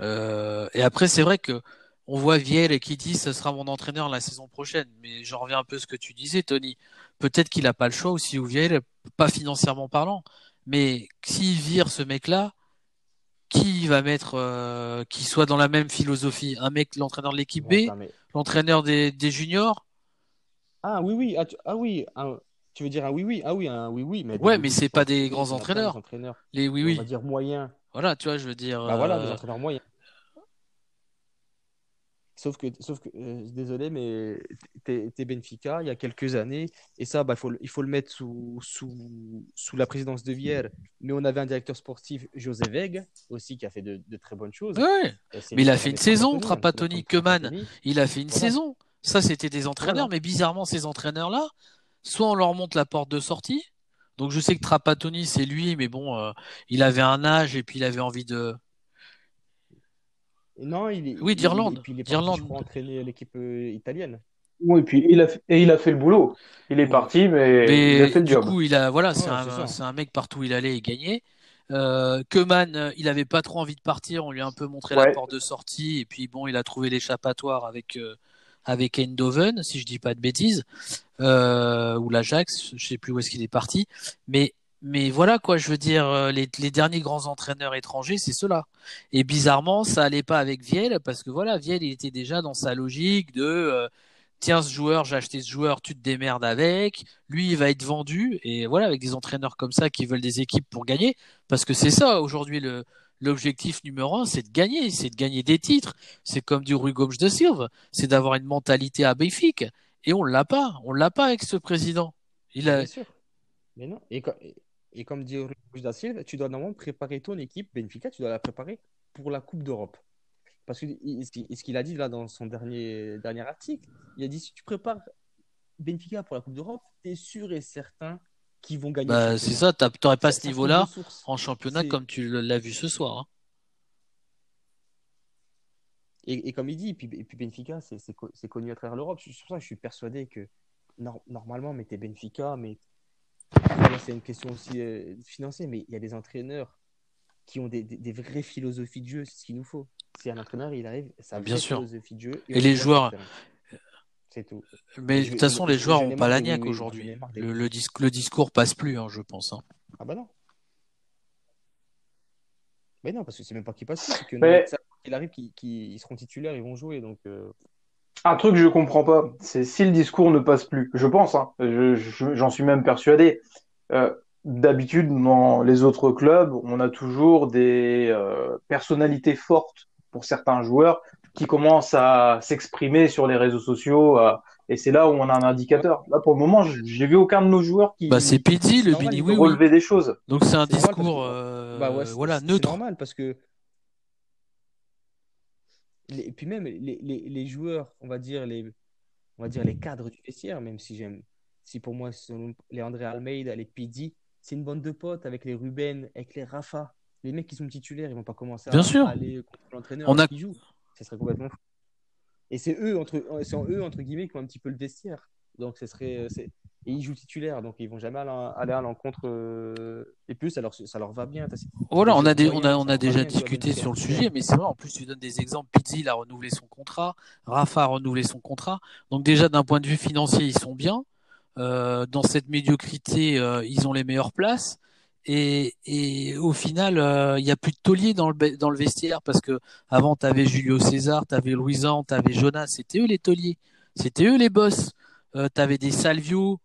Euh, et après c'est vrai que on voit Viel qui dit ce sera mon entraîneur la saison prochaine. Mais j'en reviens un peu à ce que tu disais, Tony. Peut-être qu'il a pas le choix aussi ou Viel, pas financièrement parlant. Mais s'il vire ce mec-là, qui va mettre euh, qui soit dans la même philosophie? Un mec, l'entraîneur de l'équipe B, mais- l'entraîneur des, des juniors? Ah oui, oui, ah, tu, ah oui, un- tu veux dire un oui, oui, ah oui, un oui, oui, mais Ouais, mais c'est pas des grands entraîneurs. Les oui on oui. va dire moyens. Voilà, tu vois, je veux dire. Bah voilà, des euh, entraîneurs moyens. Sauf que, sauf que euh, désolé, mais t'es t'es Benfica il y a quelques années, et ça, bah, il faut, le- il faut le mettre sous, sous, sous la présidence de Vière. Mais on avait un directeur sportif, José Veg, aussi, qui a fait de, de très bonnes choses. Ouais, c'est mais il a fait une saison, Trapattoni, hein. Trapattoni. Il a fait une Voilà. saison. Ça, c'était des entraîneurs, Voilà. mais bizarrement, ces entraîneurs-là, soit on leur monte la porte de sortie. Donc, je sais que Trapattoni, c'est lui, mais bon, euh, il avait un âge et puis il avait envie de. Et Non, il est, Oui, il- d'Irlande. il- il est parti, D'Irlande. je crois, entraîner l'équipe euh, italienne. Oui, et puis il a, fait- et il a fait le boulot. Il est Ouais. parti, mais il Mais a fait le du job. coup, il a, voilà, c'est Ouais, un, un mec partout où il allait, il gagnait. Euh, euh, il avait pas trop envie de partir. On lui a un peu montré la porte de sortie. Et puis, bon, il a trouvé l'échappatoire avec, euh, avec Eindhoven, si je dis pas de bêtises. Euh, ou l'Ajax, je sais plus où est-ce qu'il est parti. Mais, mais voilà, quoi, je veux dire, euh, les, derniers grands entraîneurs étrangers, c'est ceux-là. Et bizarrement, ça allait pas avec Viel, parce que voilà, Viel, il était déjà dans sa logique de, euh, tiens, ce joueur, j'ai acheté ce joueur, tu te démerdes avec. Lui il va être vendu. Et voilà avec des entraîneurs comme ça qui veulent des équipes pour gagner. Parce que c'est ça aujourd'hui le l'objectif numéro un c'est de gagner. C'est de gagner des titres. C'est comme du Rui Gomes de Silva. C'est d'avoir une mentalité abéfique et on l'a pas. On l'a pas avec ce président. Il Bien sûr. Mais non. Et, et- comme dit Rui da Silva, tu dois normalement préparer ton équipe, Benfica, tu dois la préparer pour la Coupe d'Europe. Parce que ce qu'il a dit là dans son dernier, dernier article, il a dit si tu prépares Benfica pour la Coupe d'Europe, tu es sûr et certain qu'ils vont gagner. bah c'est ça t'as- t'aurais pas ce ça niveau là coule de source. en championnat comme tu l'as vu ce soir hein. Et, et comme il dit, et puis, et puis Benfica, c'est c'est co- c'est connu à travers l'Europe. C'est pour ça que je suis persuadé que nor- normalement, mais t'es Benfica, mais c'est une question aussi euh, financière, mais il y a des entraîneurs qui ont des, des- des vraies philosophies de jeu, c'est ce qu'il nous faut. Si un entraîneur, il arrive, sa Bien vraie sûr. philosophie de jeu. Et les joueurs-. C'est tout. mais de toute façon les joueurs j'en ont ai pas la niaque aujourd'hui le, le, dis- le discours passe plus hein, je pense hein. Ah bah non. Mais non, parce que c'est même pas qu'ils passent plus, c'est que Mais- il arrive, qu'ils qu'ils- ils seront titulaires, ils vont jouer. Donc, euh, Un truc que je comprends pas, c'est si le discours ne passe plus. Je pense, hein, je- je- j'en suis même persuadé. euh, d'habitude, dans les autres clubs, on a toujours des euh, personnalités fortes pour certains joueurs qui commencent à s'exprimer sur les réseaux sociaux. euh, et c'est là où on a un indicateur. Là, pour le moment, j'ai vu aucun de nos joueurs qui Bah, c'est Pizzi, le Bini oui. relever des choses. Donc c'est un normal discours que- euh, Bah ouais, c'est- voilà, c'est neutre. normal parce que. Les- Et puis même les, les, les joueurs, on va dire les, on va dire les cadres du vestiaire, même si j'aime, si pour moi selon les André Almeida, les Pidi, c'est une bande de potes avec les Ruben, avec les Rafa, les mecs qui sont titulaires, ils vont pas commencer Bien à, sûr. aller contre l'entraîneur On a- qui joue. Ça serait complètement fou. Et c'est eux entre, c'est en eux entre guillemets qui ont un petit peu le vestiaire. Donc ce serait, c'est- et ils jouent titulaires, donc ils vont jamais aller, à l'encontre. euh, Et plus, ça leur, ça leur va bien. Voilà, on a, des, on a, on a déjà discuté si sur le sujet, mais c'est vrai, en plus tu donnes des exemples. Pizzi, a renouvelé son contrat, Rafa a renouvelé son contrat. Donc déjà, d'un point de vue financier, ils sont bien. Euh, dans cette médiocrité, euh, ils ont les meilleures places. Et, et au final, euh, il y a plus de taulier dans le, dans le vestiaire parce que avant, tu avais Julio César, tu avais Louisan, tu avais Jonas, c'était eux les tauliers. C'était eux les boss. Euh, tu avais des Salvio.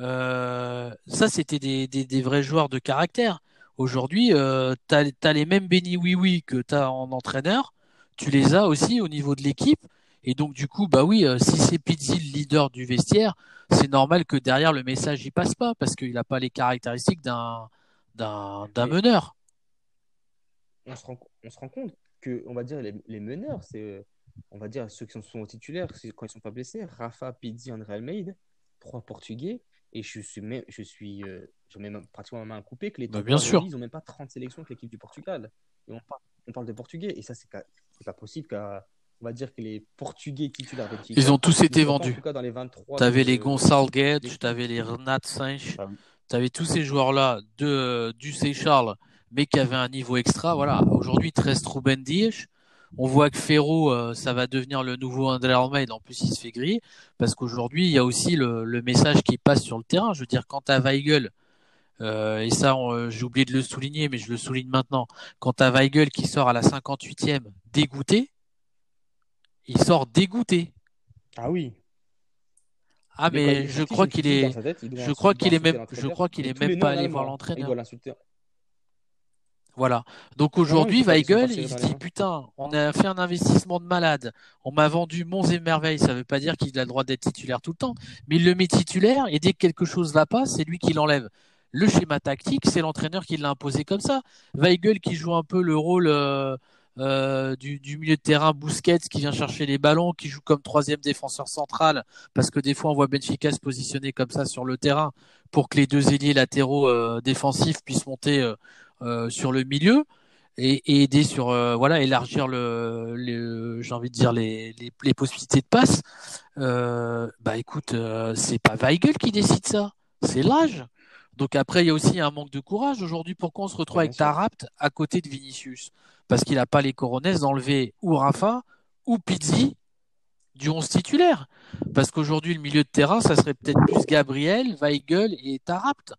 Euh, ça, c'était des, des, des vrais joueurs de caractère. Aujourd'hui, euh, tu as, les mêmes Benny Oui Oui que tu as en entraîneur. Tu les as aussi au niveau de l'équipe. Et donc, du coup, bah oui, euh, si c'est Pizzi le leader du vestiaire, c'est normal que derrière le message il passe pas parce qu'il n'a pas les caractéristiques d'un meneur. on se rend, on se rend compte que, on va dire, les, les meneurs, c'est, euh, on va dire, ceux qui sont, sont titulaires, quand ils sont pas blessés, Rafa, Pizzi, André Almeida, trois Portugais, et je suis, même, je suis, euh, mets même pratiquement ma main à couper que les Bah, bien de sûr. ils ont même pas 30 sélections avec l'équipe du Portugal. Et on, parle, on parle de Portugais, et ça, c'est pas, possible qu'à, on va dire que les Portugais titulaires des Ils ont tous été En vendus. tout cas, dans les 23. Tu avais de- les Gonçalves, tu avais les Renat Sainz, tu avais tous ces joueurs-là de du Seychelles, mais qui avaient un niveau extra. Voilà. Aujourd'hui, 13 Ruben. On voit que Ferro, euh, ça va devenir le nouveau André Almeida. En plus, il se fait griller parce qu'aujourd'hui, il y a aussi le, le message qui passe sur le terrain. Je veux dire, quand t'as Weigel, euh, et ça, euh, j'ai oublié de le souligner, mais je le souligne maintenant. Quand t'as Weigel qui sort à la 58e dégoûté, il sort dégoûté. Ah oui. Ah, Mais je crois qu'il est, tête, je crois qu'il même, je crois qu'il est même pas allé voir. Il l'entraîneur. Voilà. Donc non, aujourd'hui, Weigel, il se dit putain, on a fait un investissement de malade. On m'a vendu monts et merveilles. Ça veut pas dire qu'il a le droit d'être titulaire tout le temps, mais il le met titulaire et dès que quelque chose va pas, c'est lui qui l'enlève. Le schéma tactique, c'est l'entraîneur qui l'a imposé comme ça. Weigel qui joue un peu le rôle euh, euh, du, du milieu de terrain Busquets qui vient chercher les ballons, qui joue comme troisième défenseur central parce que des fois on voit Benfica se positionner comme ça sur le terrain pour que les deux ailiers latéraux euh, défensifs puissent monter euh, sur le milieu et, et aider sur euh, voilà élargir le, le j'ai envie de dire les, les, les possibilités de passe. Euh, bah écoute, c'est pas Weigel qui décide ça, c'est l'âge. Donc après il y a aussi un manque de courage aujourd'hui. Pourquoi on se retrouve avec. Tarapt à côté de Vinicius? Parce qu'il a pas les coronets d'enlever ou Rafa ou Pizzi du 11 titulaire. Parce qu'aujourd'hui le milieu de terrain ça serait peut-être plus Gabriel, Weigel et Tarapt.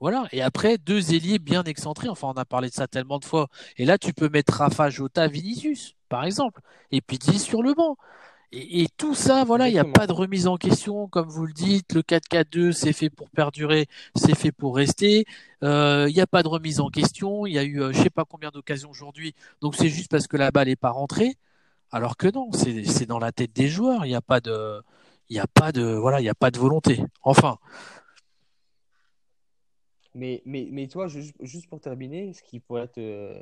Voilà. Et après, deux ailiers bien excentrés. Enfin, on a parlé de ça tellement de fois. Et là, tu peux mettre Rafa, Jota, Vinicius, par exemple. Et puis 10 sur le banc. Et, et tout ça, voilà, il n'y a pas de remise en question, comme vous le dites. Le 4-4-2, c'est fait pour perdurer, c'est fait pour rester. Euh, Il n'y a pas de remise en question. Il y a eu, euh, je sais pas combien d'occasions aujourd'hui. Donc c'est juste parce que la balle n'est pas rentrée. Alors que non, c'est c'est dans la tête des joueurs. Il n'y a pas de, il n'y a pas de, voilà, il n'y a pas de volonté. Enfin, Mais, mais, mais toi, juste, juste pour terminer, ce qui pourrait être euh,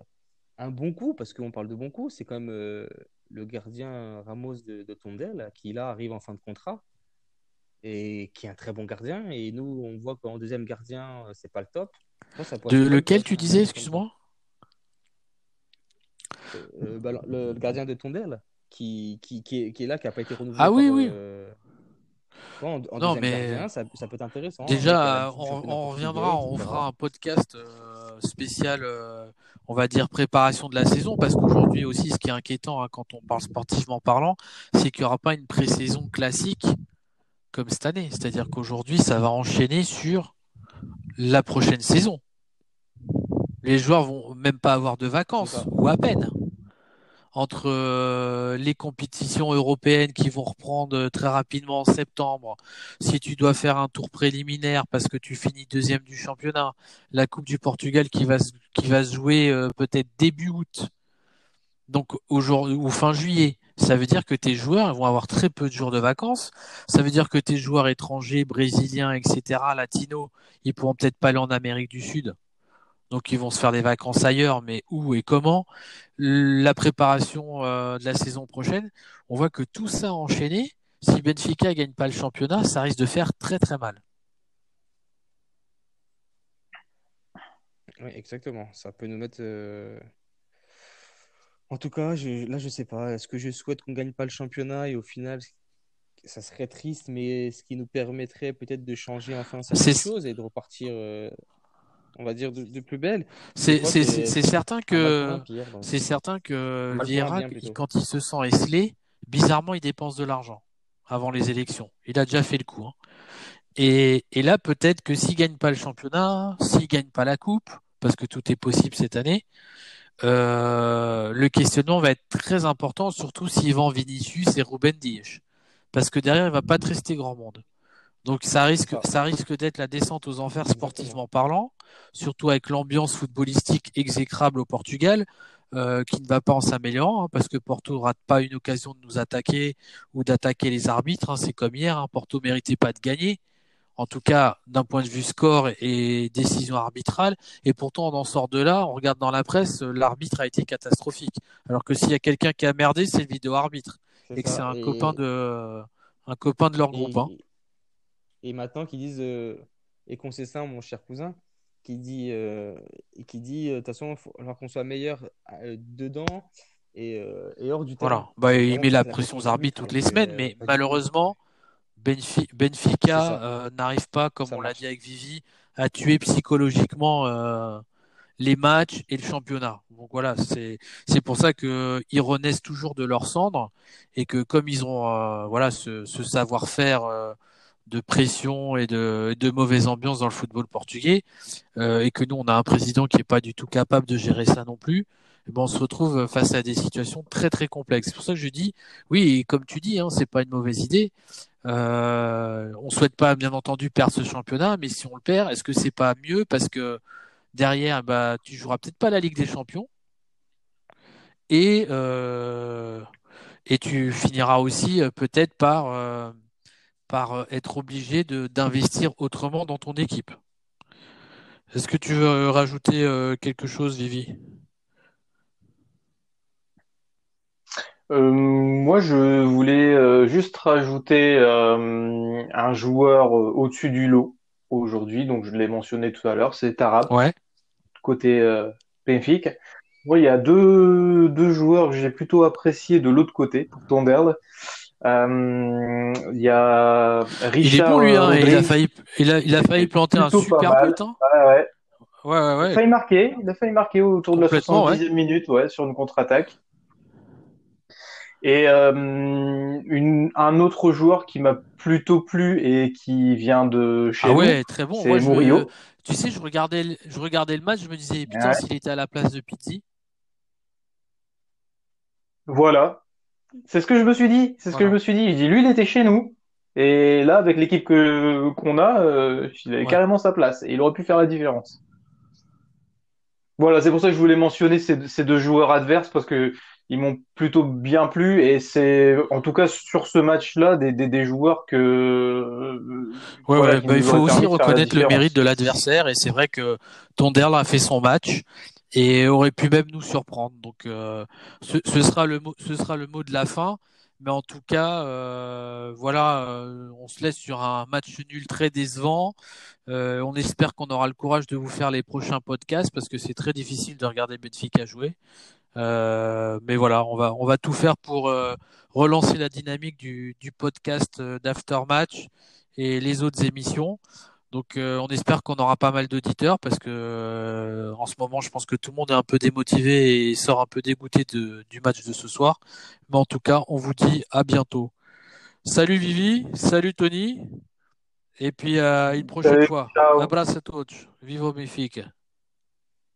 un bon coup, parce qu'on parle de bon coup, c'est quand même euh, le gardien Ramos de, de Tondel, qui là arrive en fin de contrat et qui est un très bon gardien. Et nous, on voit qu'en deuxième gardien, euh, c'est pas le top. Moi, ça de lequel tu disais, excuse-moi? Euh, bah, le, le gardien de Tondel, qui, qui, qui, est, qui est là, qui n'a pas été renouvelé. Ah oui, par, oui. Ouais, en, en Non, deuxième mais- gardien, ça, ça peut être intéressant. hein, Déjà, la on, reviendra, on fera un podcast euh, spécial, euh, on va dire préparation de la saison, parce qu'aujourd'hui aussi, ce qui est inquiétant hein, quand on parle sportivement parlant, c'est qu'il n'y aura pas une pré-saison classique comme cette année. C'est-à-dire qu'aujourd'hui, ça va enchaîner sur la prochaine saison. Les joueurs vont même pas avoir de vacances, ou à peine. Entre euh, les compétitions européennes qui vont reprendre euh, très rapidement en septembre, si tu dois faire un tour préliminaire parce que tu finis deuxième du championnat, la Coupe du Portugal qui va se jouer euh, peut-être début août, donc aujourd'hui ou fin juillet, ça veut dire que tes joueurs vont avoir très peu de jours de vacances. Ça veut dire que tes joueurs étrangers, brésiliens, etc., latinos, ils pourront peut-être pas aller en Amérique du Sud donc ils vont se faire des vacances ailleurs, mais où et comment? La préparation euh, de la saison prochaine, on voit que tout ça enchaîné, si Benfica gagne pas le championnat, ça risque de faire très très mal. Oui, exactement. Ça peut nous mettre. Euh, en tout cas, je... là, je sais pas. Est-ce que je souhaite qu'on gagne pas le championnat et au final, ça serait triste, mais ce qui nous permettrait peut-être de changer enfin certaines choses et de repartir euh, on va dire, de, plus belle. C'est certain que c'est certain que Vieira, quand il se sent esselé, bizarrement, il dépense de l'argent avant les élections. Il a déjà fait le coup. Hein. Et, là, peut-être que s'il gagne pas le championnat, s'il gagne pas la coupe, parce que tout est possible cette année, euh, le questionnement va être très important, surtout s'il vend Vinicius et Ruben Dias. Parce que derrière, il va pas te rester grand monde. Donc ça risque, ça risque d'être la descente aux enfers sportivement parlant, surtout avec l'ambiance footballistique exécrable au Portugal, euh, qui ne va pas en s'améliorant, hein, parce que Porto rate pas une occasion de nous attaquer ou d'attaquer les arbitres. Hein, c'est comme hier, hein, Porto méritait pas de gagner, en tout cas d'un point de vue score et décision arbitrale. Et pourtant, on en sort de là, on regarde dans la presse, l'arbitre a été catastrophique. Alors que s'il y a quelqu'un qui a merdé, c'est le vidéo arbitre et que c'est un copain de un copain de leur groupe. Hein et maintenant qu'ils disent, euh, et qu'on sait ça, mon cher cousin, qui dit, euh, qui dit, euh, de toute façon, il faut qu'on soit meilleur dedans et, hors du terrain. Voilà, bah, il met la pression aux arbitres toutes les semaines, mais malheureusement, Benfica n'arrive pas, comme on l'a dit avec Vivi, à tuer psychologiquement les matchs et le championnat. Donc voilà, c'est c'est pour ça que ils renaissent toujours de leur cendre et que comme ils ont voilà ce, ce savoir-faire de pression et de, de, mauvaise ambiance dans le football portugais euh, et que nous on a un président qui est pas du tout capable de gérer ça non plus eh ben on se retrouve face à des situations très très complexes. C'est pour ça que je dis oui comme tu dis hein, c'est pas une mauvaise idée. Euh, on souhaite pas bien entendu perdre ce championnat mais si on le perd est-ce que c'est pas mieux parce que derrière bah tu joueras peut-être pas la Ligue des Champions. Et euh, et tu finiras aussi euh, peut-être par par euh, être obligé d'investir autrement dans ton équipe. Est-ce que tu veux euh, rajouter euh, quelque chose, Vivi? Moi, je voulais juste rajouter un joueur au-dessus du lot aujourd'hui, donc je l'ai mentionné tout à l'heure, c'est Tarab, ouais. côté Benfica. il y a deux, deux joueurs que j'ai plutôt appréciés de l'autre côté, pour Tonderle. Euh, il y a Richard. Il est bon lui, hein, il a failli, il a, il a failli planter un super but. Hein. Ouais, ouais. Ouais, ouais, ouais. Il a failli marquer, il a failli marquer autour de la 70e minute, ouais, sur une contre-attaque. Et euh, une, un autre joueur qui m'a plutôt plu et qui vient de chez ah nous, ouais, très bon. c'est Murillo. tu sais, je regardais, je regardais le match, je me disais, putain, s'il était à la place de Pizzi. Voilà, c'est ce que je me suis dit. C'est ce que je me suis dit. Je dis, lui, il était chez nous. Et là, avec l'équipe que qu'on a, euh, il avait carrément sa place. Et il aurait pu faire la différence. Voilà, c'est pour ça que je voulais mentionner ces, ces deux joueurs adverses parce que ils m'ont plutôt bien plu et c'est en tout cas sur ce match-là des, des, des, joueurs que ouais, ouais bah, il faut aussi reconnaître le mérite de l'adversaire et c'est vrai que Tonderle a fait son match et aurait pu même nous surprendre. Donc euh, ce, ce, sera le mot, ce sera le mot de la fin. Mais en tout cas, euh, voilà, euh, on se laisse sur un match nul très décevant. Euh, on espère qu'on aura le courage de vous faire les prochains podcasts parce que c'est très difficile de regarder Benfica jouer. Euh, mais voilà, on va on va tout faire pour relancer la dynamique du, du podcast d'aftermatch et les autres émissions. Donc euh, on espère qu'on aura pas mal d'auditeurs parce que euh, en ce moment je pense que tout le monde est un peu démotivé et sort un peu dégoûté de, du match de ce soir. Mais en tout cas, on vous dit à bientôt. Salut Vivi, salut Tony, et puis à une prochaine fois. Un Abraço a todos. Viva o Benfica.